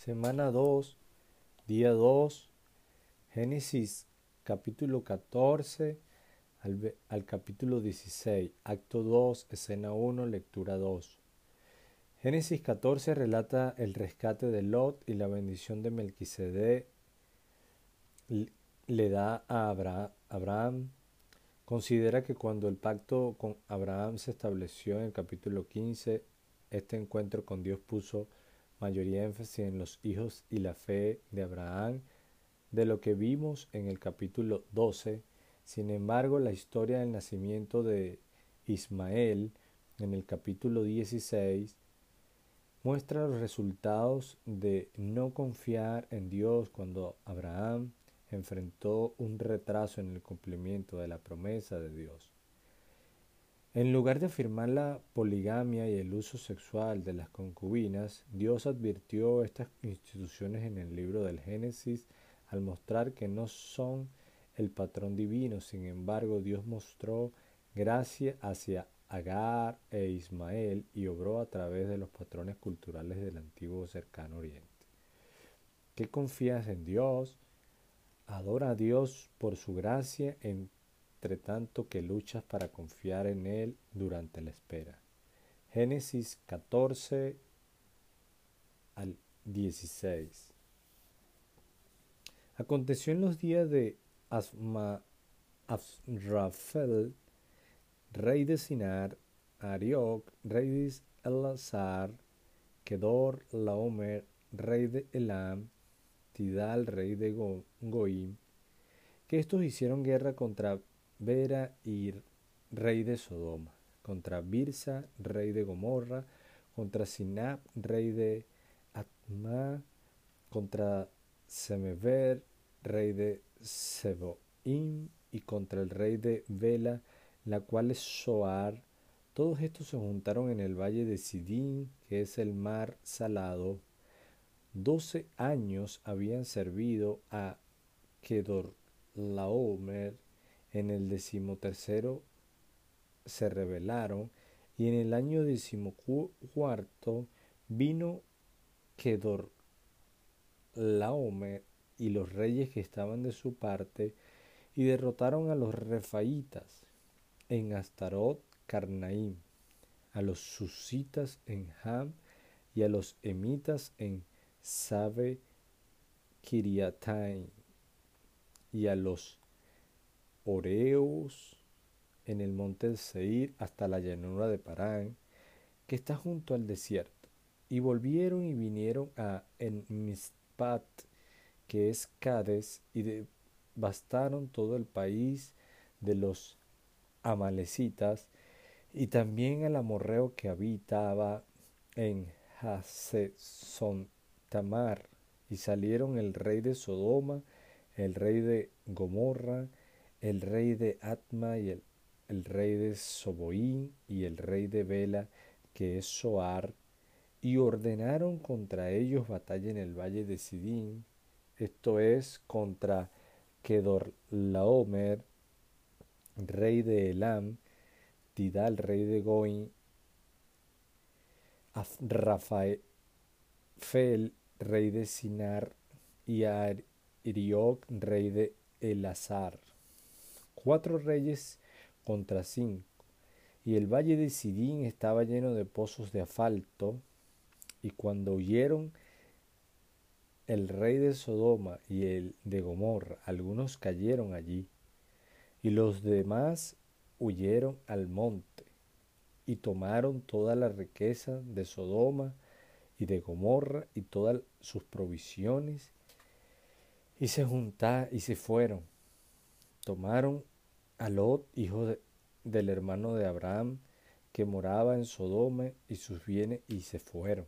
Semana 2, día 2, Génesis capítulo 14 al, al, capítulo 16, acto 2, escena 1, lectura 2. Génesis 14 relata el rescate de Lot y la bendición de Melquisedec le da a Abraham. Considera que cuando el pacto con Abraham se estableció en el capítulo 15, este encuentro con Dios puso mayoría énfasis en los hijos y la fe de Abraham, de lo que vimos en el capítulo 12. Sin embargo, la historia del nacimiento de Ismael en el capítulo 16 muestra los resultados de no confiar en Dios cuando Abraham enfrentó un retraso en el cumplimiento de la promesa de Dios. En lugar de afirmar la poligamia y el uso sexual de las concubinas, Dios advirtió estas instituciones en el libro del Génesis al mostrar que no son el patrón divino. Sin embargo, Dios mostró gracia hacia Agar e Ismael y obró a través de los patrones culturales del antiguo cercano oriente. ¿Qué confías en Dios? Adora a Dios por su gracia en entre tanto que luchas para confiar en Él durante la espera. Génesis 14 al 16. Aconteció en los días de Asma, Asrafel, rey de Sinar, Arioc, rey de Elazar, Kedor Laomer, rey de Elam, Tidal, rey de Goim, que estos hicieron guerra contra Vera y rey de Sodoma, contra Birsa, rey de Gomorra, contra Sinab, rey de Atma, contra Semever, rey de Seboim, y contra el rey de Vela, la cual es Soar. Todos estos se juntaron en el valle de Sidín, que es el mar salado. Doce años habían servido a Kedorlaomer, en el decimotercero se rebelaron y en el año decimocuarto vino Kedor Laomer y los reyes que estaban de su parte y derrotaron a los refaitas en Astarot Carnaim, a los susitas en Ham y a los emitas en Sabe Kiriataim y a los Oreos en el monte de Seir hasta la llanura de Parán, que está junto al desierto. Y volvieron y vinieron a Enmispat, que es Cades, y devastaron todo el país de los amalecitas, y también al amorreo que habitaba en Tamar, y salieron el rey de Sodoma, el rey de Gomorra, el rey de Atma y el, el rey de Soboín y el rey de Bela, que es Soar, y ordenaron contra ellos batalla en el valle de Sidín, esto es contra Kedorlaomer, rey de Elam, Tidal, rey de Goin, Rafael, rey de Sinar, y Arioc, rey de Elazar cuatro reyes contra cinco, y el valle de Sidín estaba lleno de pozos de asfalto, y cuando huyeron el rey de Sodoma y el de Gomorra, algunos cayeron allí, y los demás huyeron al monte, y tomaron toda la riqueza de Sodoma y de Gomorra y todas sus provisiones, y se juntaron y se fueron. Tomaron a Lot, hijo del hermano de Abraham, que moraba en Sodoma y sus bienes, y se fueron.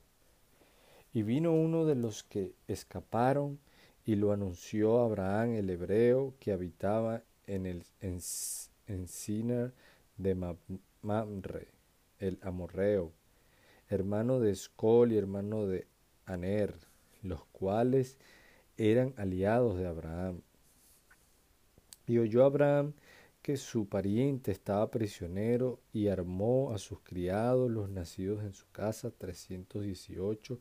Y vino uno de los que escaparon y lo anunció a Abraham el hebreo que habitaba en el encina de Mamre, el amorreo, hermano de Escol y hermano de Aner, los cuales eran aliados de Abraham. Y oyó Abraham que su pariente estaba prisionero y armó a sus criados, los nacidos en su casa, 318,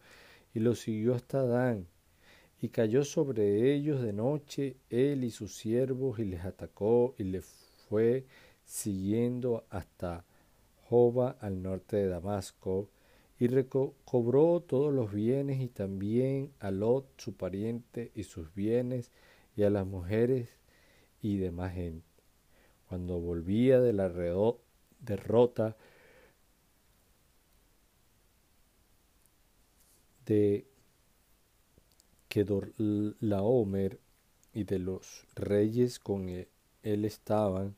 y los siguió hasta Dan, y cayó sobre ellos de noche él y sus siervos, y les atacó, y les fue siguiendo hasta Joba al norte de Damasco, y recobró todos los bienes y también a Lot su pariente y sus bienes y a las mujeres y demás gente. Cuando volvía de la derrota de Kedorlaomer y de los reyes con e-, él estaban,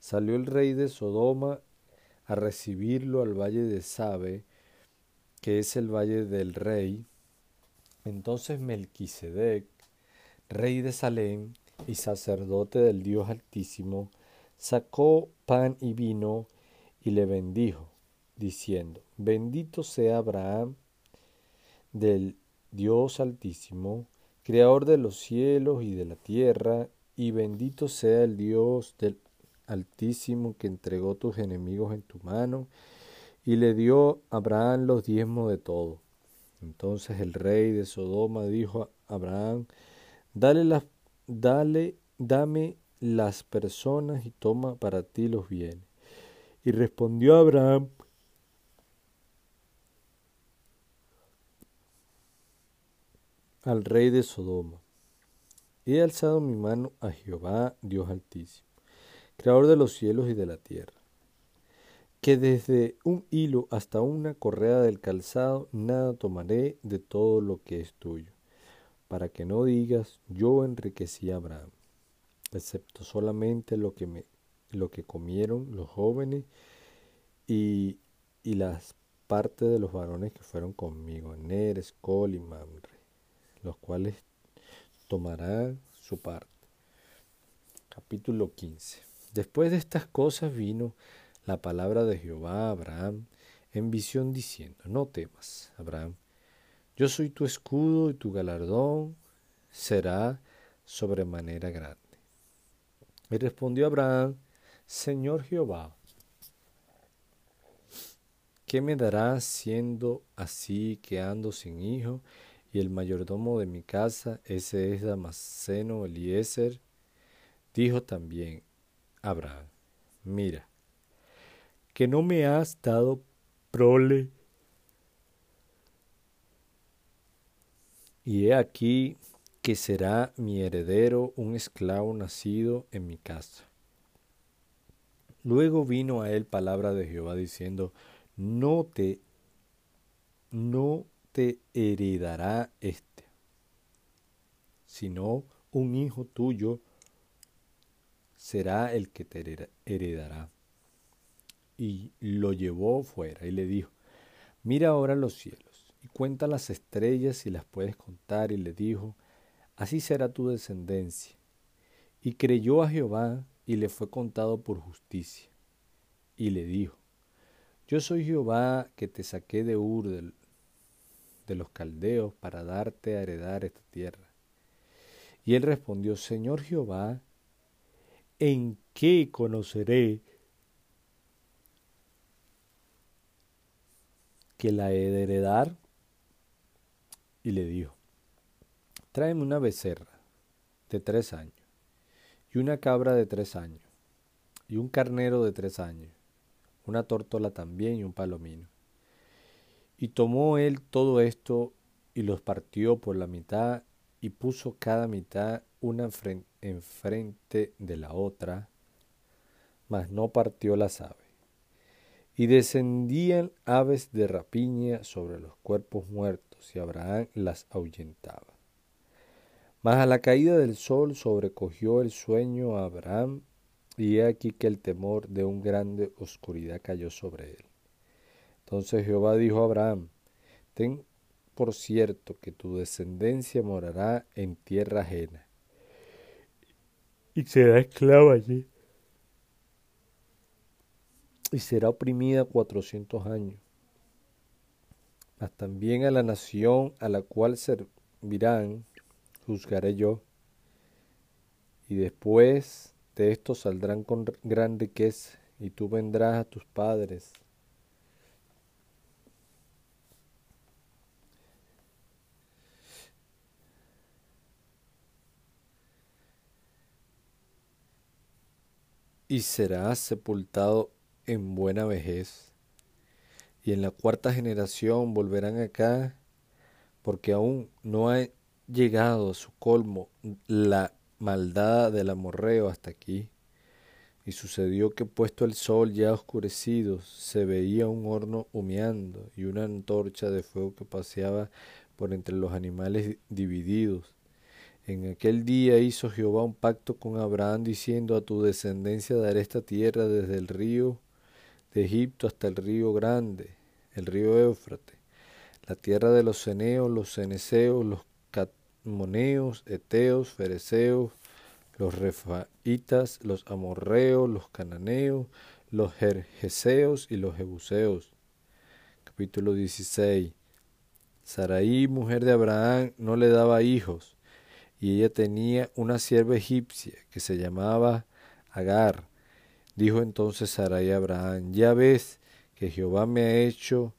salió el rey de Sodoma a recibirlo al valle de Sabe, que es el valle del rey. Entonces Melquisedec, rey de Salem y sacerdote del Dios Altísimo, sacó pan y vino y le bendijo, diciendo, Bendito sea Abraham del Dios Altísimo, Creador de los cielos y de la tierra, y bendito sea el Dios del Altísimo que entregó tus enemigos en tu mano y le dio Abraham los diezmos de todo. Entonces el rey de Sodoma dijo a Abraham, dale, las, dale, dame las personas y toma para ti los bienes. Y respondió Abraham, al rey de Sodoma, he alzado mi mano a Jehová, Dios altísimo, creador de los cielos y de la tierra que desde un hilo hasta una correa del calzado nada tomaré de todo lo que es tuyo, para que no digas yo enriquecí a Abraham, excepto solamente lo que me lo que comieron los jóvenes y, y las partes de los varones que fueron conmigo, Ner, Escol y Mamre, los cuales tomarán su parte. Capítulo 15. Después de estas cosas vino la palabra de Jehová a Abraham en visión diciendo, no temas, Abraham, yo soy tu escudo y tu galardón será sobremanera grande. Y respondió Abraham, Señor Jehová, ¿qué me darás siendo así que ando sin hijo y el mayordomo de mi casa, ese es Damasceno Eliezer? Dijo también Abraham, mira, que no me has dado prole. Y he aquí que será mi heredero un esclavo nacido en mi casa. Luego vino a él palabra de Jehová diciendo, no te, no te heredará este, sino un hijo tuyo será el que te heredará y lo llevó fuera y le dijo, mira ahora los cielos y cuenta las estrellas si las puedes contar y le dijo, así será tu descendencia. Y creyó a Jehová y le fue contado por justicia. Y le dijo, yo soy Jehová que te saqué de Ur de, de los caldeos para darte a heredar esta tierra. Y él respondió, Señor Jehová, ¿en qué conoceré que la he de heredar. Y le dijo, tráeme una becerra de tres años, y una cabra de tres años, y un carnero de tres años, una tórtola también y un palomino. Y tomó él todo esto y los partió por la mitad y puso cada mitad una enfrente de la otra, mas no partió las aves y descendían aves de rapiña sobre los cuerpos muertos, y Abraham las ahuyentaba. Mas a la caída del sol sobrecogió el sueño a Abraham, y he aquí que el temor de un grande oscuridad cayó sobre él. Entonces Jehová dijo a Abraham, Ten por cierto que tu descendencia morará en tierra ajena, y será esclava allí y será oprimida cuatrocientos años. Mas también a la nación a la cual servirán juzgaré yo, y después de esto saldrán con gran riqueza, y tú vendrás a tus padres. Y serás sepultado en buena vejez. Y en la cuarta generación volverán acá, porque aún no, hay, llegado a su colmo la maldad del amorreo hasta aquí. Y sucedió que puesto el sol ya oscurecido, se veía un horno humeando y una antorcha de fuego que paseaba por entre los animales divididos. En aquel día hizo Jehová un pacto con Abraham diciendo a tu descendencia daré esta tierra desde el río de Egipto hasta el río grande, el río Éufrates, la tierra de los ceneos, los ceneseos, los catmoneos, eteos, fereceos, los refaitas, los amorreos, los cananeos, los jerjeseos y los jebuseos. Capítulo 16. Saraí, mujer de Abraham, no le daba hijos, y ella tenía una sierva egipcia que se llamaba Agar. Dijo entonces Saraí a Abraham, ya ves que Jehová me ha hecho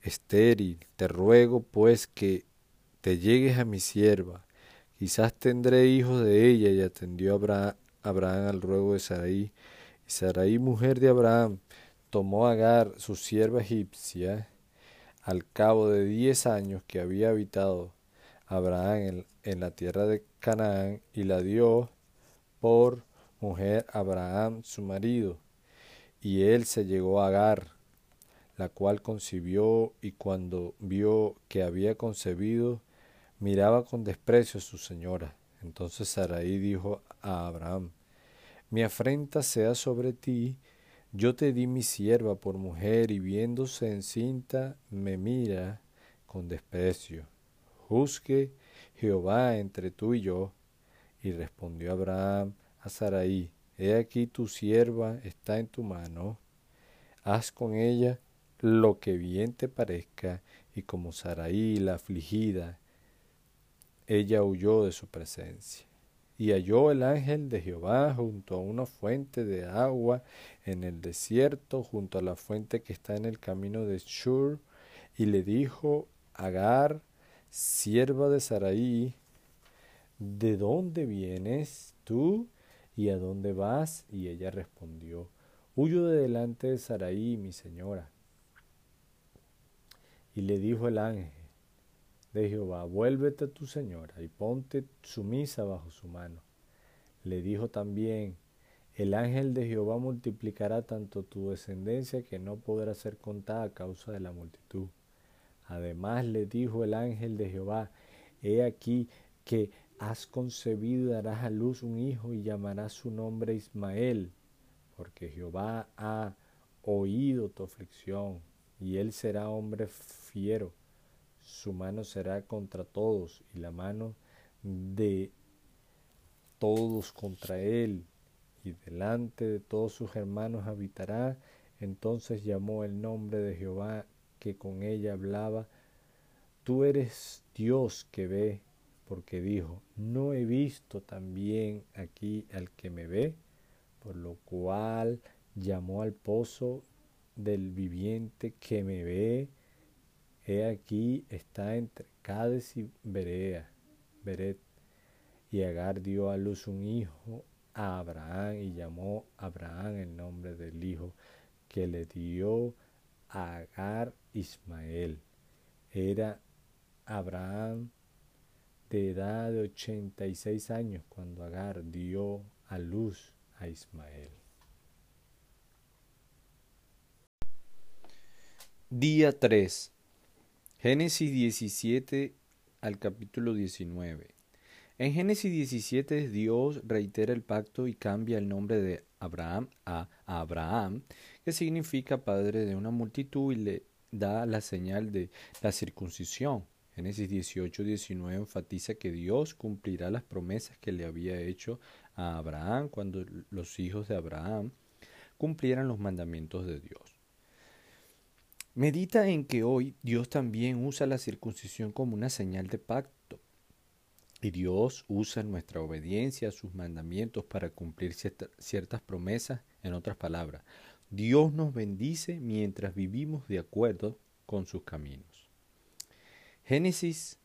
estéril, te ruego pues que te llegues a mi sierva quizás tendré hijos de ella. Y atendió Abraham, al ruego de Sarai. Y Sarai, mujer de Abraham, tomó a Agar, su sierva egipcia, al cabo de diez años que había habitado Abraham en, en la tierra de Canaán, y la dio por mujer Abraham, su marido. Y él se llegó a Agar, la cual concibió, y cuando vio que había concebido, miraba con desprecio a su señora. Entonces Sarai dijo a Abraham, Mi afrenta sea sobre ti, yo te di mi sierva por mujer y viéndose encinta me mira con desprecio. Juzgue Jehová entre tú y yo. Y respondió Abraham a Sarai, He aquí tu sierva está en tu mano, haz con ella lo que bien te parezca, y como Sarai la afligida ella huyó de su presencia. Y halló el ángel de Jehová junto a una fuente de agua en el desierto, junto a la fuente que está en el camino de Shur, y le dijo, Agar, sierva de Saraí, ¿de dónde vienes tú y a dónde vas? Y ella respondió, Huyo de delante de Saraí, mi señora. Y le dijo el ángel, de Jehová, vuélvete a tu señora y ponte sumisa bajo su mano. Le dijo también, el ángel de Jehová multiplicará tanto tu descendencia que no podrá ser contada a causa de la multitud. Además le dijo el ángel de Jehová, he aquí que has concebido y darás a luz un hijo y llamarás su nombre Ismael, porque Jehová ha oído tu aflicción y él será hombre fiero su mano será contra todos y la mano de todos contra él y delante de todos sus hermanos habitará. Entonces llamó el nombre de Jehová que con ella hablaba, tú eres Dios que ve, porque dijo, no he visto también aquí al que me ve, por lo cual llamó al pozo del viviente que me ve, He aquí está entre Cades y Berea, Beret. Y Agar dio a luz un hijo a Abraham y llamó Abraham el nombre del hijo que le dio a Agar Ismael. Era Abraham de edad de 86 años cuando Agar dio a luz a Ismael. Día 3 Génesis 17 al capítulo 19. En Génesis 17 Dios reitera el pacto y cambia el nombre de Abraham a Abraham, que significa padre de una multitud y le da la señal de la circuncisión. Génesis 18, 19 enfatiza que Dios cumplirá las promesas que le había hecho a Abraham cuando los hijos de Abraham cumplieran los mandamientos de Dios. Medita en que hoy Dios también usa la circuncisión como una señal de pacto. Y Dios usa nuestra obediencia a sus mandamientos para cumplir ciertas promesas. En otras palabras, Dios nos bendice mientras vivimos de acuerdo con sus caminos. Génesis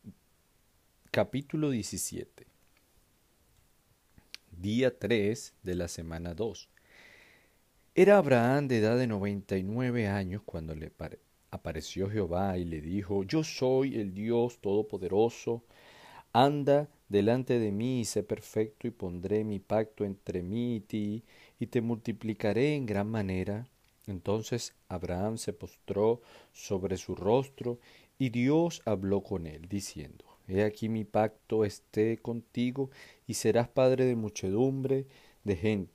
capítulo 17. Día 3 de la semana 2. Era Abraham de edad de noventa y nueve años cuando le apareció Jehová y le dijo, Yo soy el Dios Todopoderoso, anda delante de mí y sé perfecto y pondré mi pacto entre mí y ti y te multiplicaré en gran manera. Entonces Abraham se postró sobre su rostro y Dios habló con él, diciendo, He aquí mi pacto esté contigo y serás padre de muchedumbre de gentes.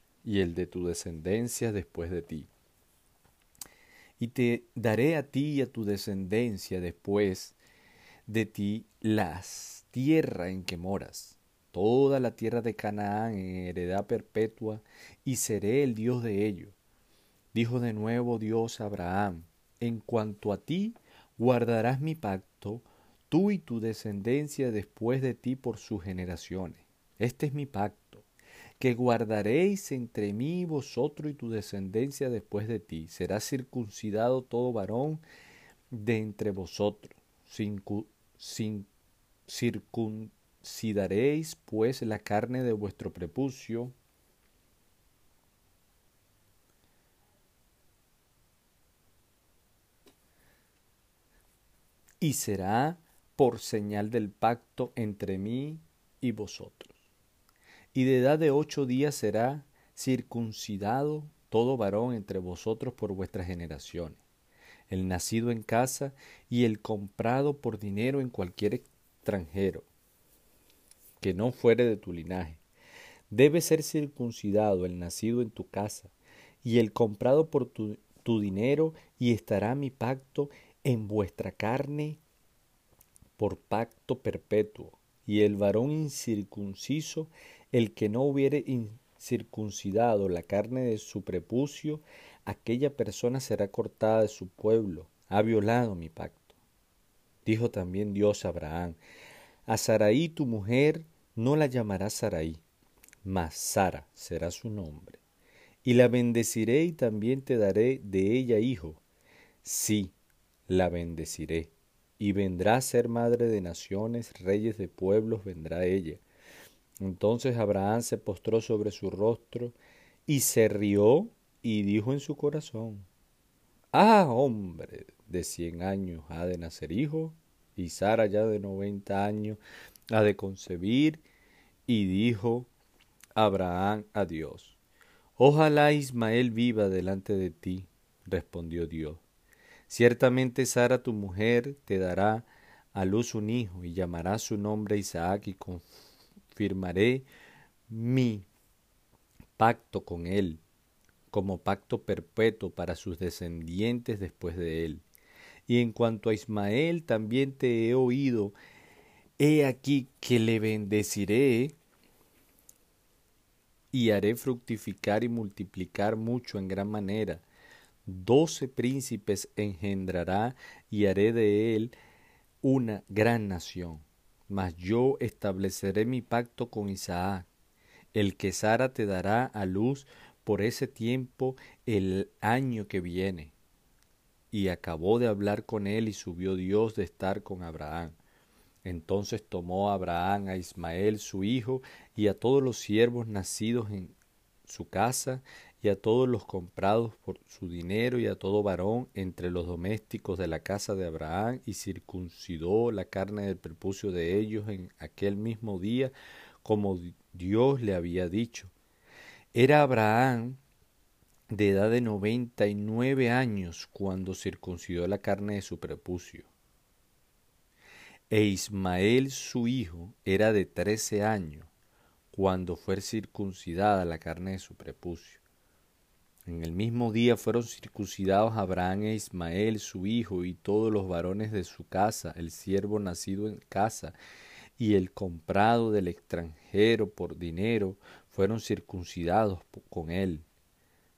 y el de tu descendencia después de ti. Y te daré a ti y a tu descendencia después de ti las tierra en que moras, toda la tierra de Canaán en heredad perpetua, y seré el Dios de ellos. Dijo de nuevo Dios a Abraham, en cuanto a ti, guardarás mi pacto, tú y tu descendencia después de ti por sus generaciones. Este es mi pacto, que guardaréis entre mí vosotros y tu descendencia después de ti. Será circuncidado todo varón de entre vosotros, circuncidaréis pues la carne de vuestro prepucio, y será por señal del pacto entre mí y vosotros. Y de edad de ocho días será circuncidado todo varón entre vosotros por vuestras generaciones, el nacido en casa y el comprado por dinero en cualquier extranjero que no fuere de tu linaje. Debe ser circuncidado el nacido en tu casa y el comprado por tu, tu dinero y estará mi pacto en vuestra carne por pacto perpetuo y el varón incircunciso, el que no hubiere incircuncidado la carne de su prepucio, aquella persona será cortada de su pueblo, ha violado mi pacto. Dijo también Dios a Abraham, a Saraí tu mujer no la llamarás Saraí, mas Sara será su nombre. Y la bendeciré y también te daré de ella hijo. Sí, la bendeciré. Y vendrá a ser madre de naciones, reyes de pueblos vendrá ella. Entonces Abraham se postró sobre su rostro y se rió y dijo en su corazón, Ah, hombre, de cien años ha de nacer hijo, y Sara ya de noventa años ha de concebir, y dijo Abraham a Dios, Ojalá Ismael viva delante de ti, respondió Dios. Ciertamente Sara tu mujer te dará a luz un hijo, y llamará su nombre Isaac, y confirmaré mi pacto con él como pacto perpetuo para sus descendientes después de él. Y en cuanto a Ismael, también te he oído, he aquí que le bendeciré y haré fructificar y multiplicar mucho en gran manera. Doce príncipes engendrará y haré de él una gran nación. Mas yo estableceré mi pacto con Isaac, el que Sara te dará a luz por ese tiempo el año que viene. Y acabó de hablar con él y subió Dios de estar con Abraham. Entonces tomó Abraham a Ismael su hijo y a todos los siervos nacidos en su casa y a todos los comprados por su dinero y a todo varón entre los domésticos de la casa de Abraham y circuncidó la carne del prepucio de ellos en aquel mismo día como Dios le había dicho era Abraham de edad de noventa y nueve años cuando circuncidó la carne de su prepucio. E Ismael su hijo era de trece años cuando fue circuncidada la carne de su prepucio. En el mismo día fueron circuncidados Abraham e Ismael su hijo y todos los varones de su casa, el siervo nacido en casa y el comprado del extranjero por dinero, fueron circuncidados con él.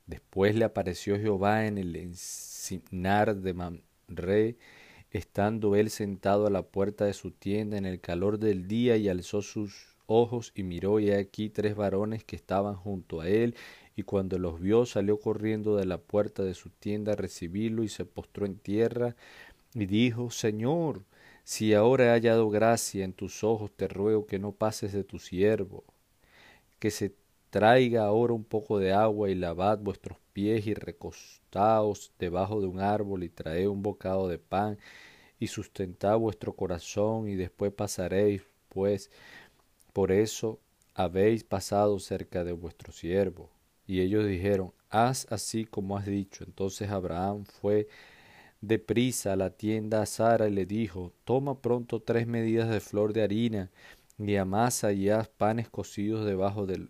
Después le apareció Jehová en el encinar de Mamre, estando él sentado a la puerta de su tienda en el calor del día, y alzó sus ojos y miró, y aquí tres varones que estaban junto a él, y cuando los vio salió corriendo de la puerta de su tienda a recibirlo y se postró en tierra y dijo Señor, si ahora he hallado gracia en tus ojos, te ruego que no pases de tu siervo, que se traiga ahora un poco de agua y lavad vuestros pies y recostaos debajo de un árbol y traed un bocado de pan y sustentad vuestro corazón y después pasaréis, pues por eso habéis pasado cerca de vuestro siervo. Y ellos dijeron, haz así como has dicho. Entonces Abraham fue deprisa a la tienda a Sara y le dijo, toma pronto tres medidas de flor de harina y amasa y haz panes cocidos debajo del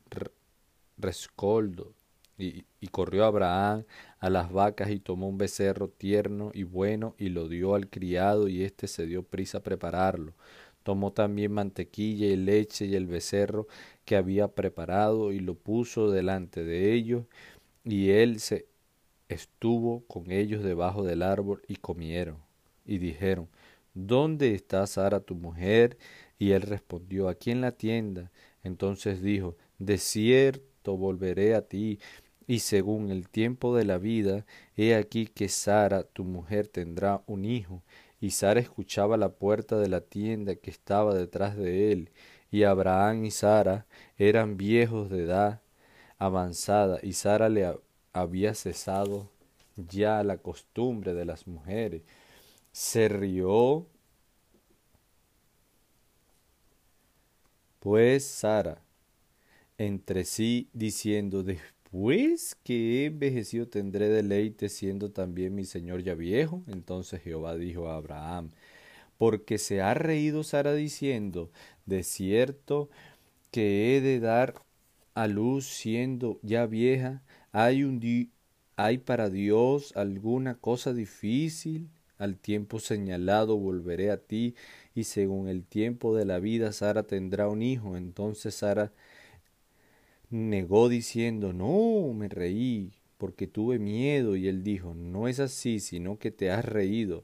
rescoldo. Y, y, corrió Abraham a las vacas y tomó un becerro tierno y bueno y lo dio al criado y éste se dio prisa a prepararlo. Tomó también mantequilla y leche y el becerro que había preparado y lo puso delante de ellos y él se estuvo con ellos debajo del árbol y comieron y dijeron ¿Dónde está Sara tu mujer? Y él respondió aquí en la tienda. Entonces dijo De cierto volveré a ti y según el tiempo de la vida, he aquí que Sara, tu mujer, tendrá un hijo. Y Sara escuchaba la puerta de la tienda que estaba detrás de él, y Abraham y Sara eran viejos de edad avanzada, y Sara le había cesado ya la costumbre de las mujeres. Se rió pues Sara entre sí diciendo después que he envejecido tendré deleite siendo también mi señor ya viejo. Entonces Jehová dijo a Abraham porque se ha reído Sara diciendo de cierto que he de dar a luz siendo ya vieja, hay un hay para Dios alguna cosa difícil, al tiempo señalado volveré a ti, y según el tiempo de la vida Sara tendrá un hijo. Entonces Sara negó diciendo, no, me reí, porque tuve miedo, y él dijo, no es así, sino que te has reído.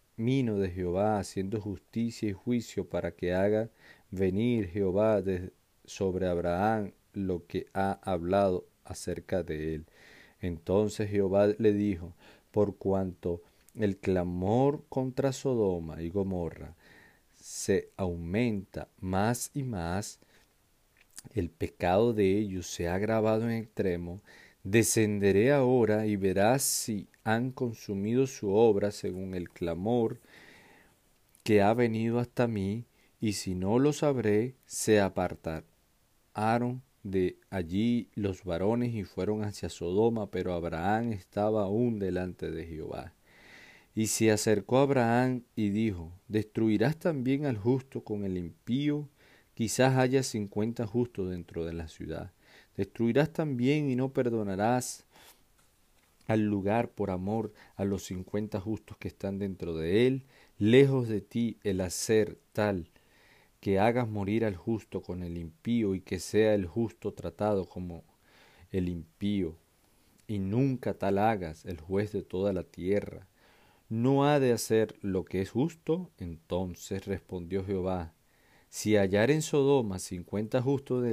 de Jehová, haciendo justicia y juicio, para que haga venir Jehová sobre Abraham lo que ha hablado acerca de él. Entonces Jehová le dijo, por cuanto el clamor contra Sodoma y Gomorra se aumenta más y más, el pecado de ellos se ha agravado en extremo, descenderé ahora y verás si han consumido su obra según el clamor que ha venido hasta mí, y si no lo sabré, se apartaron de allí los varones y fueron hacia Sodoma, pero Abraham estaba aún delante de Jehová. Y se acercó Abraham y dijo, ¿destruirás también al justo con el impío? Quizás haya cincuenta justos dentro de la ciudad. Destruirás también y no perdonarás al lugar por amor a los cincuenta justos que están dentro de él. Lejos de ti el hacer tal que hagas morir al justo con el impío y que sea el justo tratado como el impío. Y nunca tal hagas el juez de toda la tierra. ¿No ha de hacer lo que es justo? Entonces respondió Jehová, si hallar en Sodoma cincuenta justos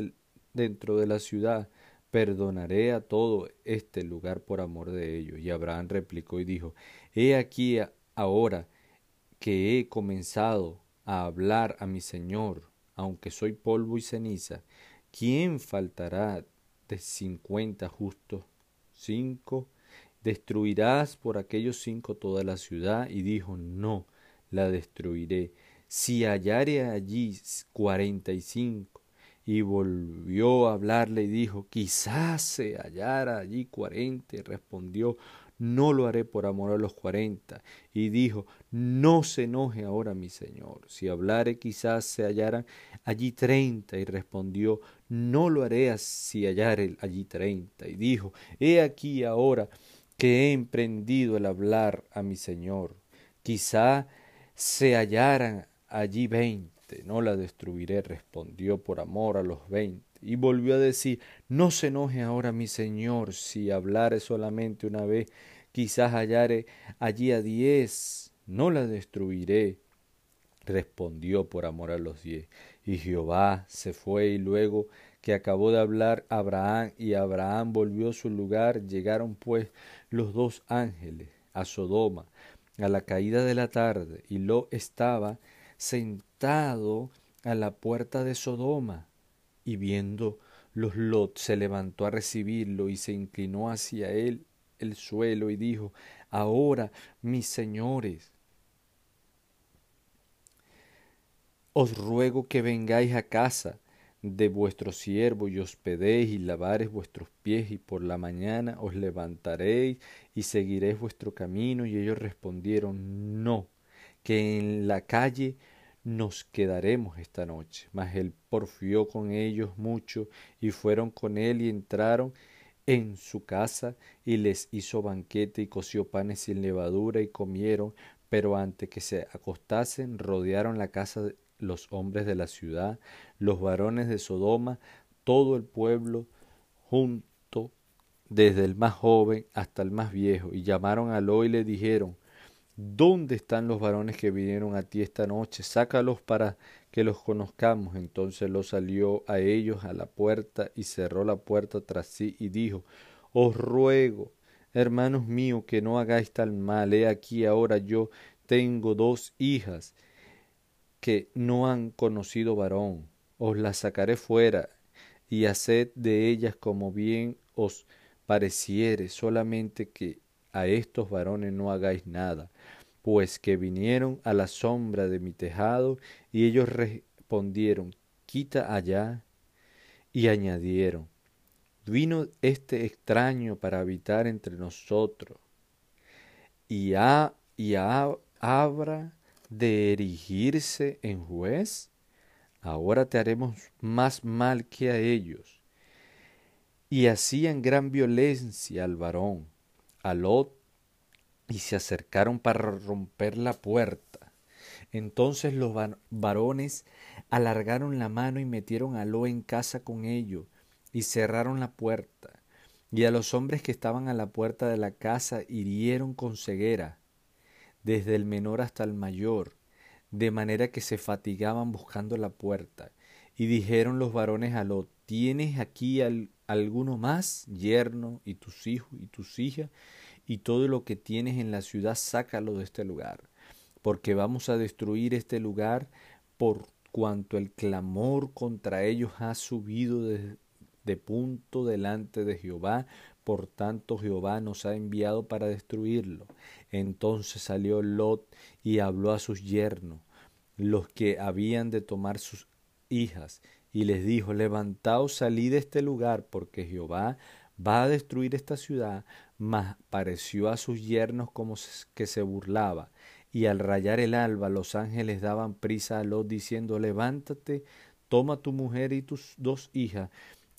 dentro de la ciudad, perdonaré a todo este lugar por amor de ellos. Y Abraham replicó y dijo, He aquí ahora que he comenzado a hablar a mi Señor, aunque soy polvo y ceniza, ¿quién faltará de cincuenta justos? Cinco. ¿Destruirás por aquellos cinco toda la ciudad? Y dijo, no, la destruiré. Si hallare allí cuarenta y cinco, Y volvió a hablarle y dijo, quizás se hallara allí cuarenta. Y respondió, no lo haré por amor a los cuarenta. Y dijo, no se enoje ahora mi señor, si hablare quizás se hallaran allí treinta. Y respondió, no lo haré si hallare allí treinta. Y dijo, he aquí ahora que he emprendido el hablar a mi señor, quizá se hallaran allí veinte, no la destruiré, respondió por amor a los veinte. Y volvió a decir, no se enoje ahora mi señor si hablare solamente una vez, quizás hallare allí a diez, no la destruiré. Respondió por amor a los diez. Y Jehová se fue y luego que acabó de hablar Abraham y Abraham volvió a su lugar, llegaron pues los dos ángeles a Sodoma a la caída de la tarde y lo estaba sentado a la puerta de Sodoma y viendo los Lot se levantó a recibirlo y se inclinó hacia él el suelo y dijo, Ahora, mis señores, os ruego que vengáis a casa de vuestro siervo y hospedéis y lavaréis vuestros pies y por la mañana os levantaréis y seguiréis vuestro camino. Y ellos respondieron, no, que en la calle nos quedaremos esta noche. Mas él porfió con ellos mucho y fueron con él y entraron en su casa y les hizo banquete y coció panes sin levadura y comieron, pero antes que se acostasen rodearon la casa los hombres de la ciudad, los varones de Sodoma, todo el pueblo junto, desde el más joven hasta el más viejo, y llamaron a Lo y le dijeron, ¿Dónde están los varones que vinieron a ti esta noche? Sácalos para que los conozcamos. Entonces lo salió a ellos a la puerta y cerró la puerta tras sí y dijo, Os ruego, hermanos míos, que no hagáis tal mal. He aquí ahora yo tengo dos hijas que no han conocido varón. Os las sacaré fuera y haced de ellas como bien os pareciere, solamente que a estos varones no hagáis nada, pues que vinieron a la sombra de mi tejado, y ellos respondieron, quita allá, y añadieron, vino este extraño para habitar entre nosotros, y, ha, y habrá de erigirse en juez, ahora te haremos más mal que a ellos. Y hacían gran violencia al varón a y se acercaron para romper la puerta. Entonces los varones alargaron la mano y metieron a Lot en casa con ellos y cerraron la puerta. Y a los hombres que estaban a la puerta de la casa hirieron con ceguera, desde el menor hasta el mayor, de manera que se fatigaban buscando la puerta. Y dijeron los varones a Lot, ¿tienes aquí alguno más, yerno, y tus hijos y tus hijas? y todo lo que tienes en la ciudad, sácalo de este lugar, porque vamos a destruir este lugar por cuanto el clamor contra ellos ha subido de, de punto delante de Jehová, por tanto Jehová nos ha enviado para destruirlo. Entonces salió Lot y habló a sus yernos, los que habían de tomar sus hijas, y les dijo, levantaos, salid de este lugar, porque Jehová va a destruir esta ciudad, mas pareció a sus yernos como que se burlaba. Y al rayar el alba los ángeles daban prisa a Lot diciendo Levántate, toma tu mujer y tus dos hijas,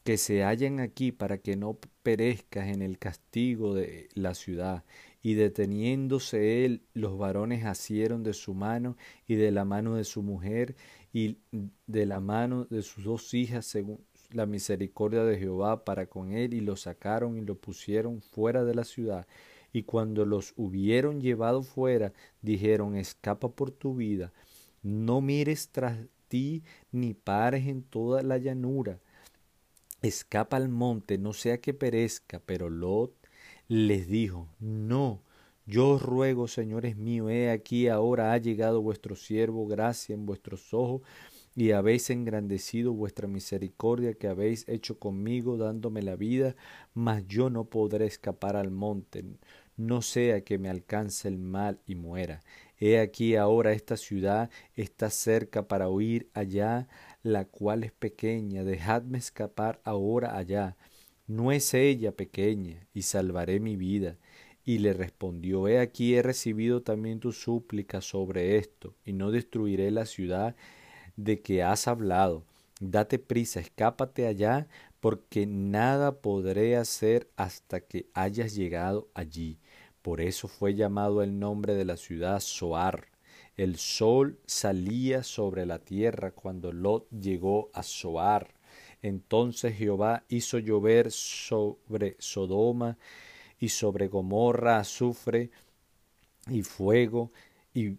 que se hallen aquí para que no perezcas en el castigo de la ciudad. Y deteniéndose él, los varones asieron de su mano y de la mano de su mujer y de la mano de sus dos hijas según la misericordia de Jehová para con él y lo sacaron y lo pusieron fuera de la ciudad. Y cuando los hubieron llevado fuera, dijeron, escapa por tu vida, no mires tras ti ni pares en toda la llanura, escapa al monte, no sea que perezca. Pero Lot les dijo, no, yo os ruego, señores míos, he aquí ahora ha llegado vuestro siervo, gracia en vuestros ojos, y habéis engrandecido vuestra misericordia que habéis hecho conmigo dándome la vida, mas yo no podré escapar al monte, no sea que me alcance el mal y muera. He aquí ahora esta ciudad está cerca para huir allá, la cual es pequeña, dejadme escapar ahora allá. No es ella pequeña, y salvaré mi vida. Y le respondió, He aquí he recibido también tu súplica sobre esto, y no destruiré la ciudad de que has hablado. Date prisa, escápate allá, porque nada podré hacer hasta que hayas llegado allí. Por eso fue llamado el nombre de la ciudad Soar. El sol salía sobre la tierra cuando Lot llegó a Soar. Entonces Jehová hizo llover sobre Sodoma y sobre Gomorra azufre y fuego y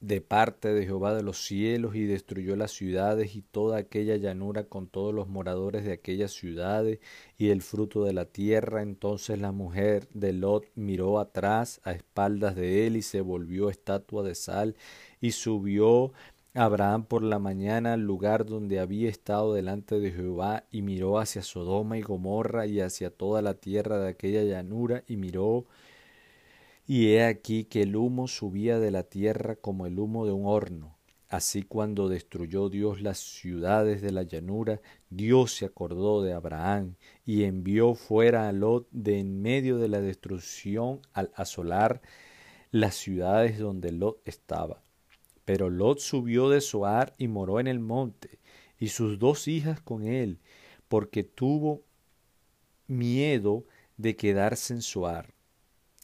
de parte de Jehová de los cielos y destruyó las ciudades y toda aquella llanura con todos los moradores de aquellas ciudades y el fruto de la tierra. Entonces la mujer de Lot miró atrás a espaldas de él y se volvió estatua de sal y subió Abraham por la mañana al lugar donde había estado delante de Jehová y miró hacia Sodoma y Gomorra y hacia toda la tierra de aquella llanura y miró y he aquí que el humo subía de la tierra como el humo de un horno. Así cuando destruyó Dios las ciudades de la llanura, Dios se acordó de Abraham y envió fuera a Lot de en medio de la destrucción al asolar las ciudades donde Lot estaba. Pero Lot subió de Soar y moró en el monte, y sus dos hijas con él, porque tuvo miedo de quedarse en Soar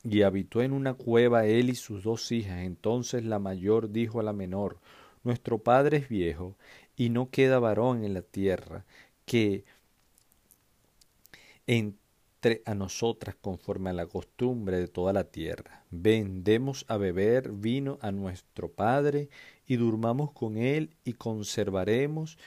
y habitó en una cueva él y sus dos hijas. Entonces la mayor dijo a la menor, Nuestro padre es viejo, y no queda varón en la tierra, que a nosotras conforme a la costumbre de toda la tierra. Ven, demos a beber vino a nuestro padre, y durmamos con él, y conservaremos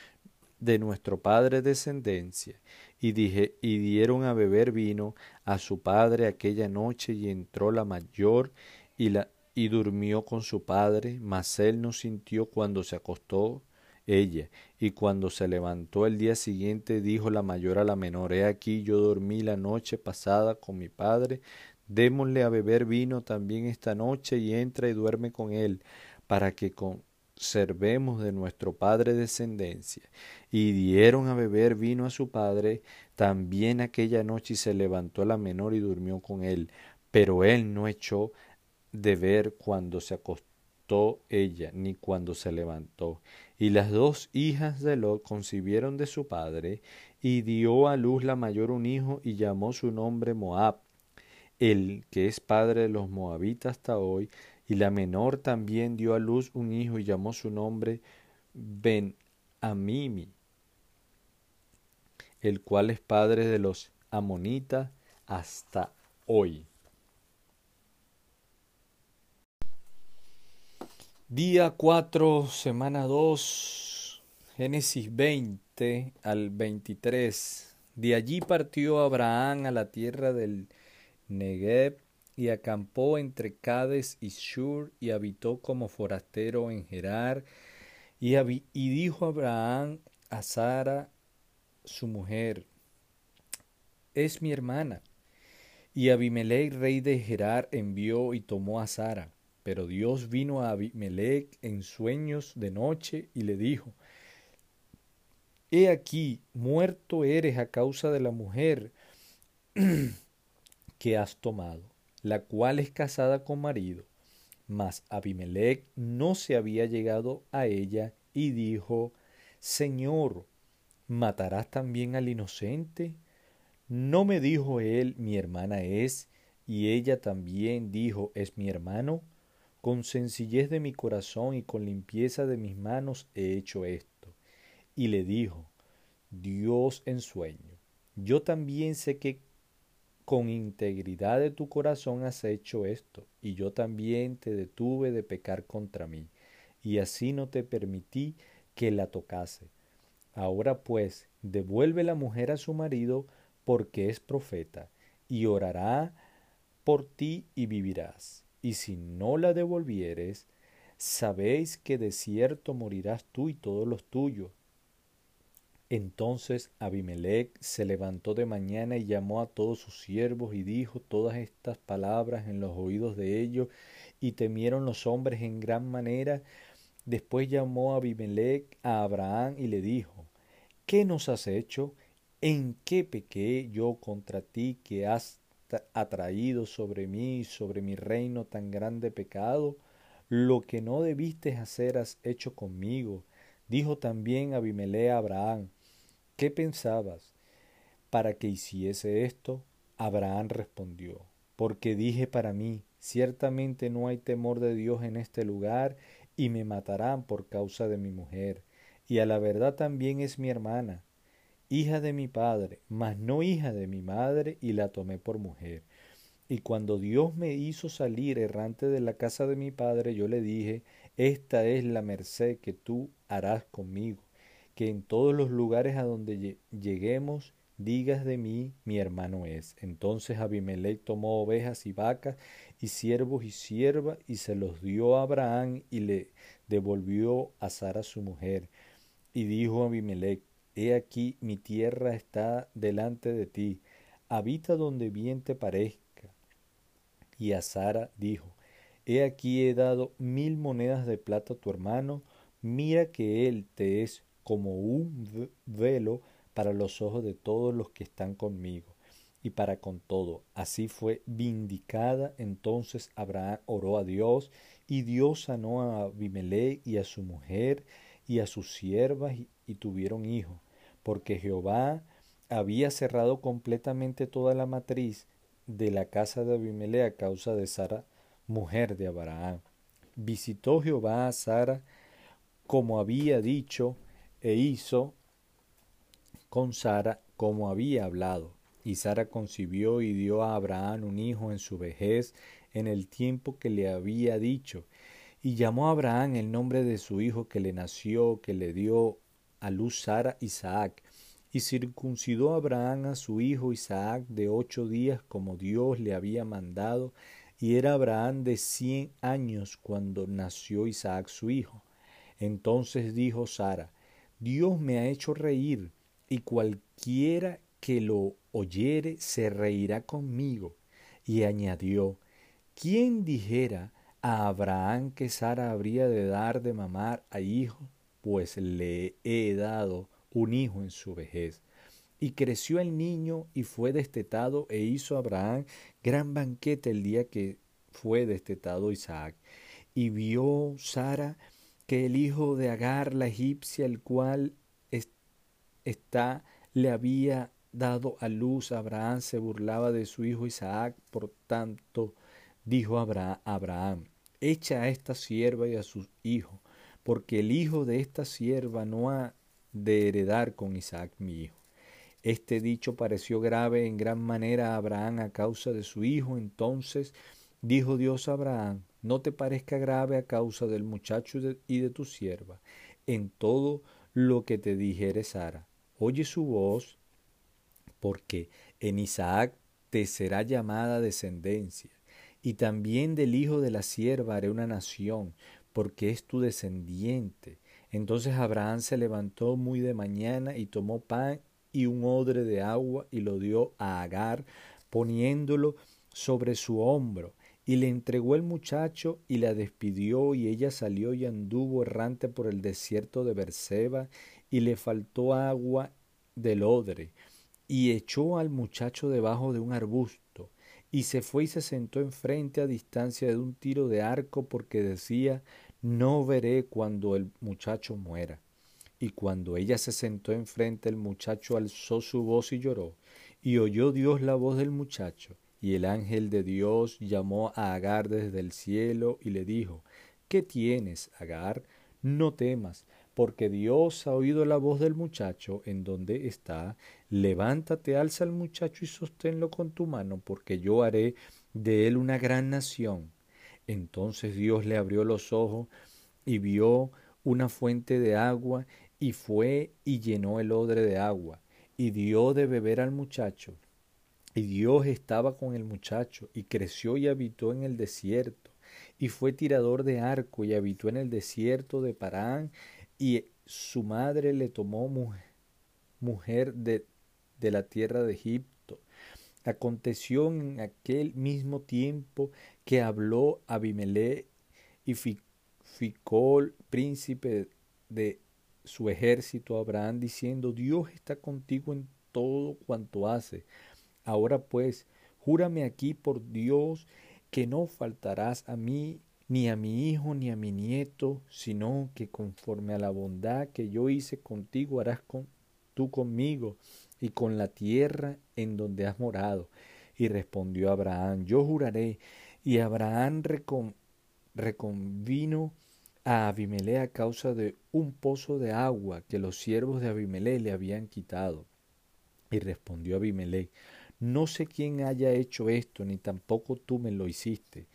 de nuestro padre descendencia y, dije, y dieron a beber vino a su padre aquella noche y entró la mayor y, la, y durmió con su padre, mas él no sintió cuando se acostó ella, y cuando se levantó el día siguiente dijo la mayor a la menor, he aquí yo dormí la noche pasada con mi padre, démosle a beber vino también esta noche y entra y duerme con él, para que con servemos de nuestro padre descendencia. Y dieron a beber vino a su padre también aquella noche y se levantó la menor y durmió con él. Pero él no echó de ver cuando se acostó ella, ni cuando se levantó. Y las dos hijas de Lot concibieron de su padre, y dio a luz la mayor un hijo, y llamó su nombre Moab, el que es padre de los moabitas hasta hoy, y la menor también dio a luz un hijo y llamó su nombre Ben Amimi, el cual es padre de los amonitas hasta hoy. Día 4, semana 2, Génesis 20 al 23. De allí partió Abraham a la tierra del Negev y acampó entre Cades y Shur y habitó como forastero en Gerar. Y, dijo Abraham a Sara su mujer es mi hermana y Abimelech rey de Gerar envió y tomó a Sara pero Dios vino a Abimelech en sueños de noche y le dijo He aquí, muerto eres a causa de la mujer que has tomado la cual es casada con marido. Mas Abimelech no se había llegado a ella y dijo, Señor, ¿matarás también al inocente? ¿No me dijo él, mi hermana es, y ella también dijo, es mi hermano? Con sencillez de mi corazón y con limpieza de mis manos he hecho esto. Y le dijo, Dios en sueño, yo también sé que con integridad de tu corazón has hecho esto, y yo también te detuve de pecar contra mí, y así no te permití que la tocase. Ahora pues, devuelve la mujer a su marido, porque es profeta, y orará por ti y vivirás. Y si no la devolvieres, sabéis que de cierto morirás tú y todos los tuyos, entonces Abimelech se levantó de mañana y llamó a todos sus siervos y dijo todas estas palabras en los oídos de ellos y temieron los hombres en gran manera. Después llamó Abimelech a Abraham y le dijo, ¿qué nos has hecho? ¿En qué pequé yo contra ti que has atraído sobre mí y sobre mi reino tan grande pecado? Lo que no debiste hacer has hecho conmigo. Dijo también Abimelech a Abraham, ¿qué pensabas para que hiciese esto? Abraham respondió, porque dije para mí, ciertamente no hay temor de Dios en este lugar, y me matarán por causa de mi mujer, y a la verdad también es mi hermana, hija de mi padre, mas no hija de mi madre, y la tomé por mujer. Y cuando Dios me hizo salir errante de la casa de mi padre, yo le dije, esta es la merced que tú harás conmigo, que en todos los lugares a donde lleguemos digas de mí, mi hermano es. Entonces Abimelech tomó ovejas y vacas y siervos y siervas y se los dio a Abraham y le devolvió a Sara su mujer. Y dijo Abimelech, He aquí mi tierra está delante de ti, habita donde bien te parezca. Y a Sara dijo, He aquí he dado mil monedas de plata a tu hermano, mira que él te es como un velo para los ojos de todos los que están conmigo y para con todo. Así fue vindicada. Entonces Abraham oró a Dios y Dios sanó a Abimelech y a su mujer y a sus siervas y, tuvieron hijos, porque Jehová había cerrado completamente toda la matriz de la casa de Abimelech a causa de Sara, mujer de Abraham. Visitó Jehová a Sara como había dicho e hizo con Sara como había hablado. Y Sara concibió y dio a Abraham un hijo en su vejez, en el tiempo que le había dicho. Y llamó a Abraham el nombre de su hijo que le nació, que le dio a luz Sara Isaac. Y circuncidó Abraham a su hijo Isaac de ocho días como Dios le había mandado, y era Abraham de cien años cuando nació Isaac su hijo. Entonces dijo Sara, Dios me ha hecho reír, y cualquiera que lo oyere se reirá conmigo. Y añadió, ¿quién dijera a Abraham que Sara habría de dar de mamar a hijo? Pues le he dado un hijo en su vejez. Y creció el niño y fue destetado e hizo Abraham gran banquete el día que fue destetado Isaac. Y vio Sara que el hijo de Agar la egipcia, el cual está, le había dado a luz Abraham, se burlaba de su hijo Isaac, por tanto dijo Abraham, Abraham echa a esta sierva y a su hijo, porque el hijo de esta sierva no ha de heredar con Isaac mi hijo. Este dicho pareció grave en gran manera a Abraham a causa de su hijo, entonces dijo Dios a Abraham, no te parezca grave a causa del muchacho y de tu sierva, en todo lo que te dijere Sara, oye su voz, porque en Isaac te será llamada descendencia, y también del hijo de la sierva haré una nación, porque es tu descendiente. Entonces Abraham se levantó muy de mañana y tomó pan y un odre de agua y lo dio a Agar, poniéndolo sobre su hombro, y le entregó el muchacho y la despidió, y ella salió y anduvo errante por el desierto de Berseba, y le faltó agua del odre, y echó al muchacho debajo de un arbusto, y se fue y se sentó enfrente a distancia de un tiro de arco, porque decía no veré cuando el muchacho muera. Y cuando ella se sentó enfrente, el muchacho alzó su voz y lloró, y oyó Dios la voz del muchacho, y el ángel de Dios llamó a Agar desde el cielo y le dijo, ¿Qué tienes, Agar? No temas, porque Dios ha oído la voz del muchacho en donde está, levántate, alza al muchacho y sosténlo con tu mano, porque yo haré de él una gran nación. Entonces Dios le abrió los ojos y vio una fuente de agua, y fue y llenó el odre de agua, y dio de beber al muchacho. Y Dios estaba con el muchacho, y creció y habitó en el desierto, y fue tirador de arco, y habitó en el desierto de Parán, y su madre le tomó mujer de, de la tierra de Egipto. Aconteció en aquel mismo tiempo que habló Abimelech y Ficol, príncipe de su ejército Abraham diciendo, Dios está contigo en todo cuanto hace. Ahora pues, júrame aquí por Dios que no faltarás a mí, ni a mi hijo, ni a mi nieto, sino que conforme a la bondad que yo hice contigo harás con, tú conmigo y con la tierra en donde has morado. Y respondió Abraham, yo juraré. Y Abraham reconvino a Abimelech a causa de un pozo de agua que los siervos de Abimelech le habían quitado. Y respondió Abimelech, no sé quién haya hecho esto, ni tampoco tú me lo hiciste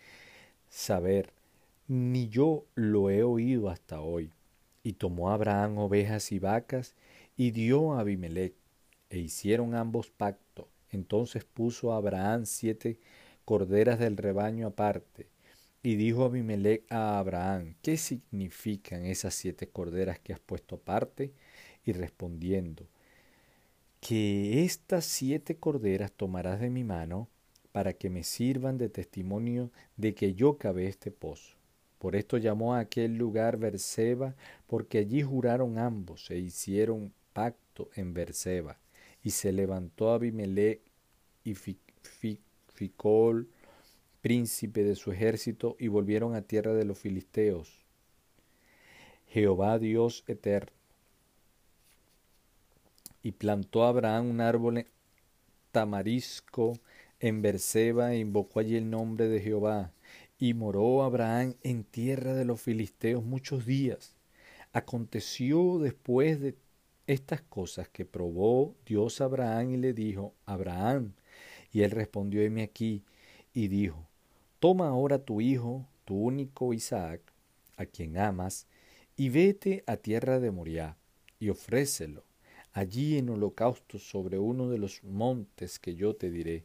saber, ni yo lo he oído hasta hoy. Y tomó Abraham ovejas y vacas, y dio a Abimelech, e hicieron ambos pacto. Entonces puso Abraham siete corderas del rebaño aparte, y dijo Abimelech a Abraham, ¿qué significan esas siete corderas que has puesto aparte? Y respondiendo, que estas siete corderas tomarás de mi mano para que me sirvan de testimonio de que yo cavé este pozo. Por esto llamó a aquel lugar Berseba, porque allí juraron ambos e hicieron pacto en Berseba. Y se levantó Abimelech y Ficol, príncipe de su ejército, y volvieron a tierra de los filisteos. Jehová Dios eterno. Y plantó Abraham un árbol tamarisco en Berseba e invocó allí el nombre de Jehová. Y moró Abraham en tierra de los filisteos muchos días. Aconteció después de estas cosas que probó Dios a Abraham y le dijo, Abraham, y él respondió, heme aquí, y dijo, Toma ahora tu hijo, tu único Isaac, a quien amas, y vete a tierra de Moriah, y ofrécelo allí en holocausto sobre uno de los montes que yo te diré.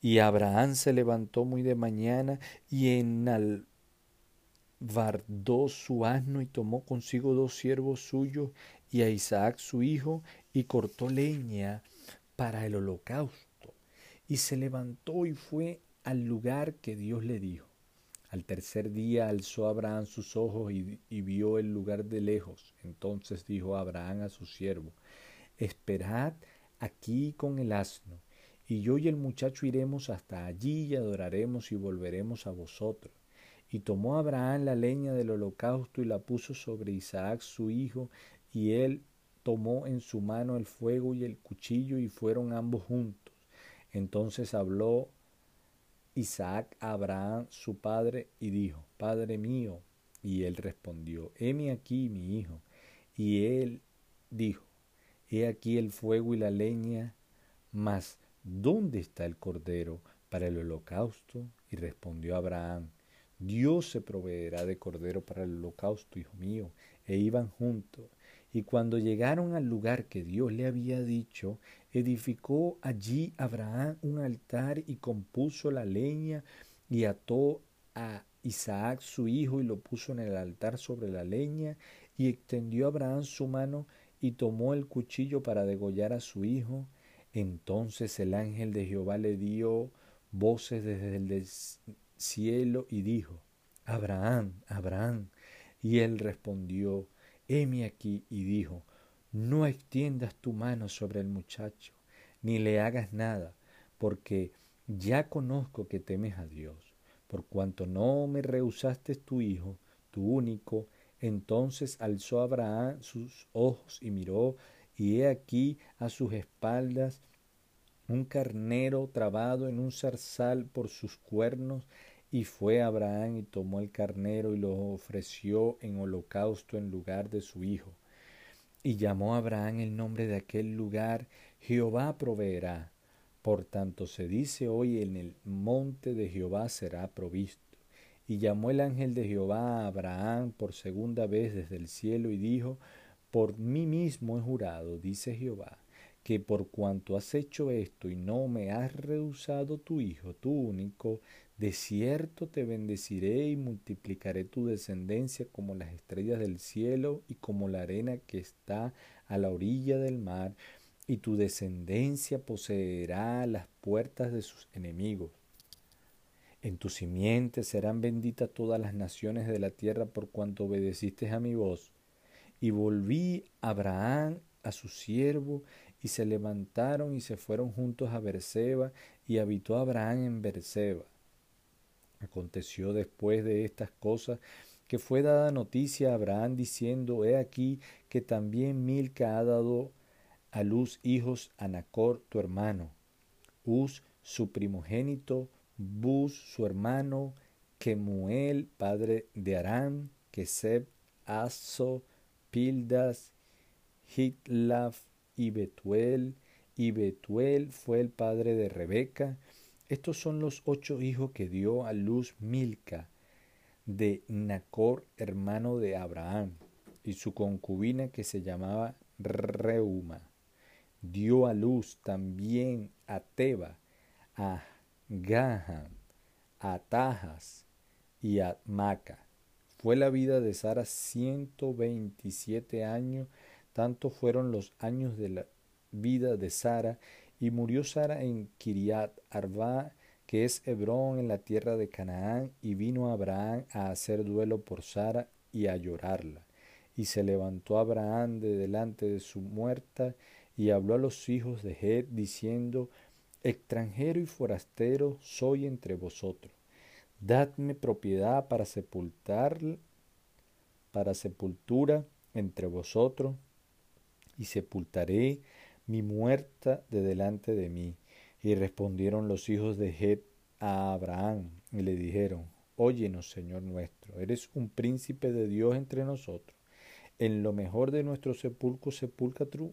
Y Abraham se levantó muy de mañana y enalbardó su asno y tomó consigo dos siervos suyos y a Isaac su hijo y cortó leña para el holocausto. Y se levantó y fue al lugar que Dios le dijo. Al tercer día alzó Abraham sus ojos y, vio el lugar de lejos. Entonces dijo Abraham a su siervo, Esperad aquí con el asno, y yo y el muchacho iremos hasta allí y adoraremos y volveremos a vosotros. Y tomó Abraham la leña del holocausto y la puso sobre Isaac su hijo, y él tomó en su mano el fuego y el cuchillo y fueron ambos juntos. Entonces habló Isaac a Abraham su padre y dijo, Padre mío. Y él respondió, heme aquí mi hijo. Y él dijo, he aquí el fuego y la leña, mas ¿dónde está el cordero para el holocausto? Y respondió Abraham, Dios se proveerá de cordero para el holocausto, hijo mío. E iban juntos. Y cuando llegaron al lugar que Dios le había dicho, edificó allí Abraham un altar y compuso la leña y ató a Isaac su hijo y lo puso en el altar sobre la leña y extendió Abraham su mano y tomó el cuchillo para degollar a su hijo. Entonces el ángel de Jehová le dio voces desde el cielo y dijo, Abraham, Abraham. Y él respondió, heme aquí, y dijo, no extiendas tu mano sobre el muchacho, ni le hagas nada, porque ya conozco que temes a Dios, por cuanto no me rehusaste tu hijo, tu único. Entonces alzó Abraham sus ojos y miró, y he aquí a sus espaldas un carnero trabado en un zarzal por sus cuernos, y fue Abraham y tomó el carnero y lo ofreció en holocausto en lugar de su hijo. Y llamó Abraham el nombre de aquel lugar, Jehová proveerá. Por tanto se dice hoy en el monte de Jehová será provisto. Y llamó el ángel de Jehová a Abraham por segunda vez desde el cielo y dijo, Por mí mismo he jurado, dice Jehová, que por cuanto has hecho esto y no me has rehusado tu hijo, tu único, de cierto te bendeciré y multiplicaré tu descendencia como las estrellas del cielo y como la arena que está a la orilla del mar, y tu descendencia poseerá las puertas de sus enemigos. En tu simiente serán benditas todas las naciones de la tierra por cuanto obedeciste a mi voz. Y volví Abraham a su siervo, y se levantaron y se fueron juntos a Berseba, y habitó Abraham en Berseba. Aconteció después de estas cosas que fue dada noticia a Abraham diciendo, He aquí que también Milca ha dado a luz hijos a Nacor tu hermano, Uz su primogénito, Bus su hermano, Kemuel padre de Aram, Keseb, Aso, Pildas, Hitlaf y Betuel, y Betuel fue el padre de Rebeca. Estos son los ocho hijos que dio a luz Milca, de Nacor, hermano de Abraham, y su concubina que se llamaba Reuma. Dio a luz también a Teba, a Gaham, a Tajas y a Maca. Fue la vida de Sara ciento veintisiete años, tanto fueron los años de la vida de Sara, y murió Sara en Kiriat Arba que es Hebrón en la tierra de Canaán, y vino Abraham a hacer duelo por Sara y a llorarla. Y se levantó Abraham de delante de su muerta, y habló a los hijos de Het, diciendo, Extranjero y forastero soy entre vosotros. Dadme propiedad para sepultar, para sepultura entre vosotros, y sepultaré mi muerta de delante de mí y respondieron los hijos de Het a Abraham y le dijeron, Óyenos, Señor nuestro, eres un príncipe de Dios entre nosotros. En lo mejor de nuestro sepulcro sepulca tu,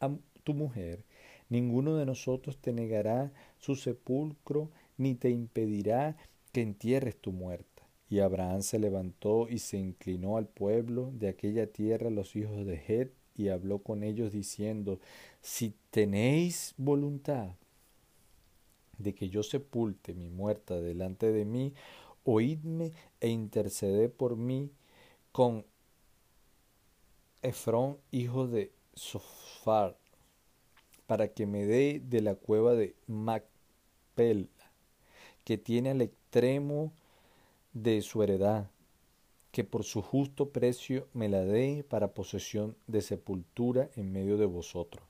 a tu mujer. Ninguno de nosotros te negará su sepulcro, ni te impedirá que entierres tu muerta. Y Abraham se levantó y se inclinó al pueblo de aquella tierra, los hijos de Het, y habló con ellos diciendo, Si tenéis voluntad, de que yo sepulte mi muerta delante de mí, oídme e interceded por mí con Efrón, hijo de Sofar, para que me dé de la cueva de Macpela, que tiene al extremo de su heredad, que por su justo precio me la dé para posesión de sepultura en medio de vosotros.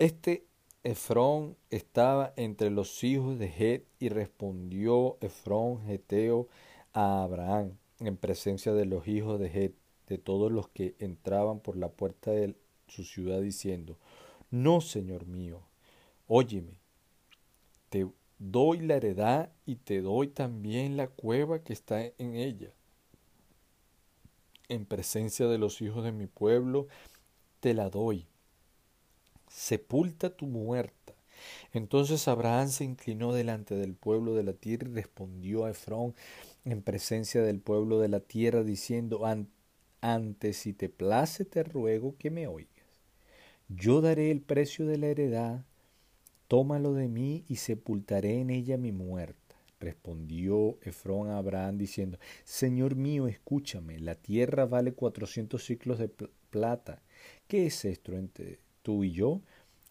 Este Efrón estaba entre los hijos de Het y respondió Efrón Geteo a Abraham en presencia de los hijos de Het, de todos los que entraban por la puerta de su ciudad diciendo, No, Señor mío, óyeme, te doy la heredad y te doy también la cueva que está en ella. En presencia de los hijos de mi pueblo, te la doy sepulta tu muerta. Entonces Abraham se inclinó delante del pueblo de la tierra y respondió a Efrón en presencia del pueblo de la tierra, diciendo, antes si te place te ruego que me oigas. Yo daré el precio de la heredad, tómalo de mí y sepultaré en ella mi muerta. Respondió Efrón a Abraham diciendo, Señor mío, escúchame, la tierra vale cuatrocientos ciclos de plata. ¿Qué es esto entre tú y yo,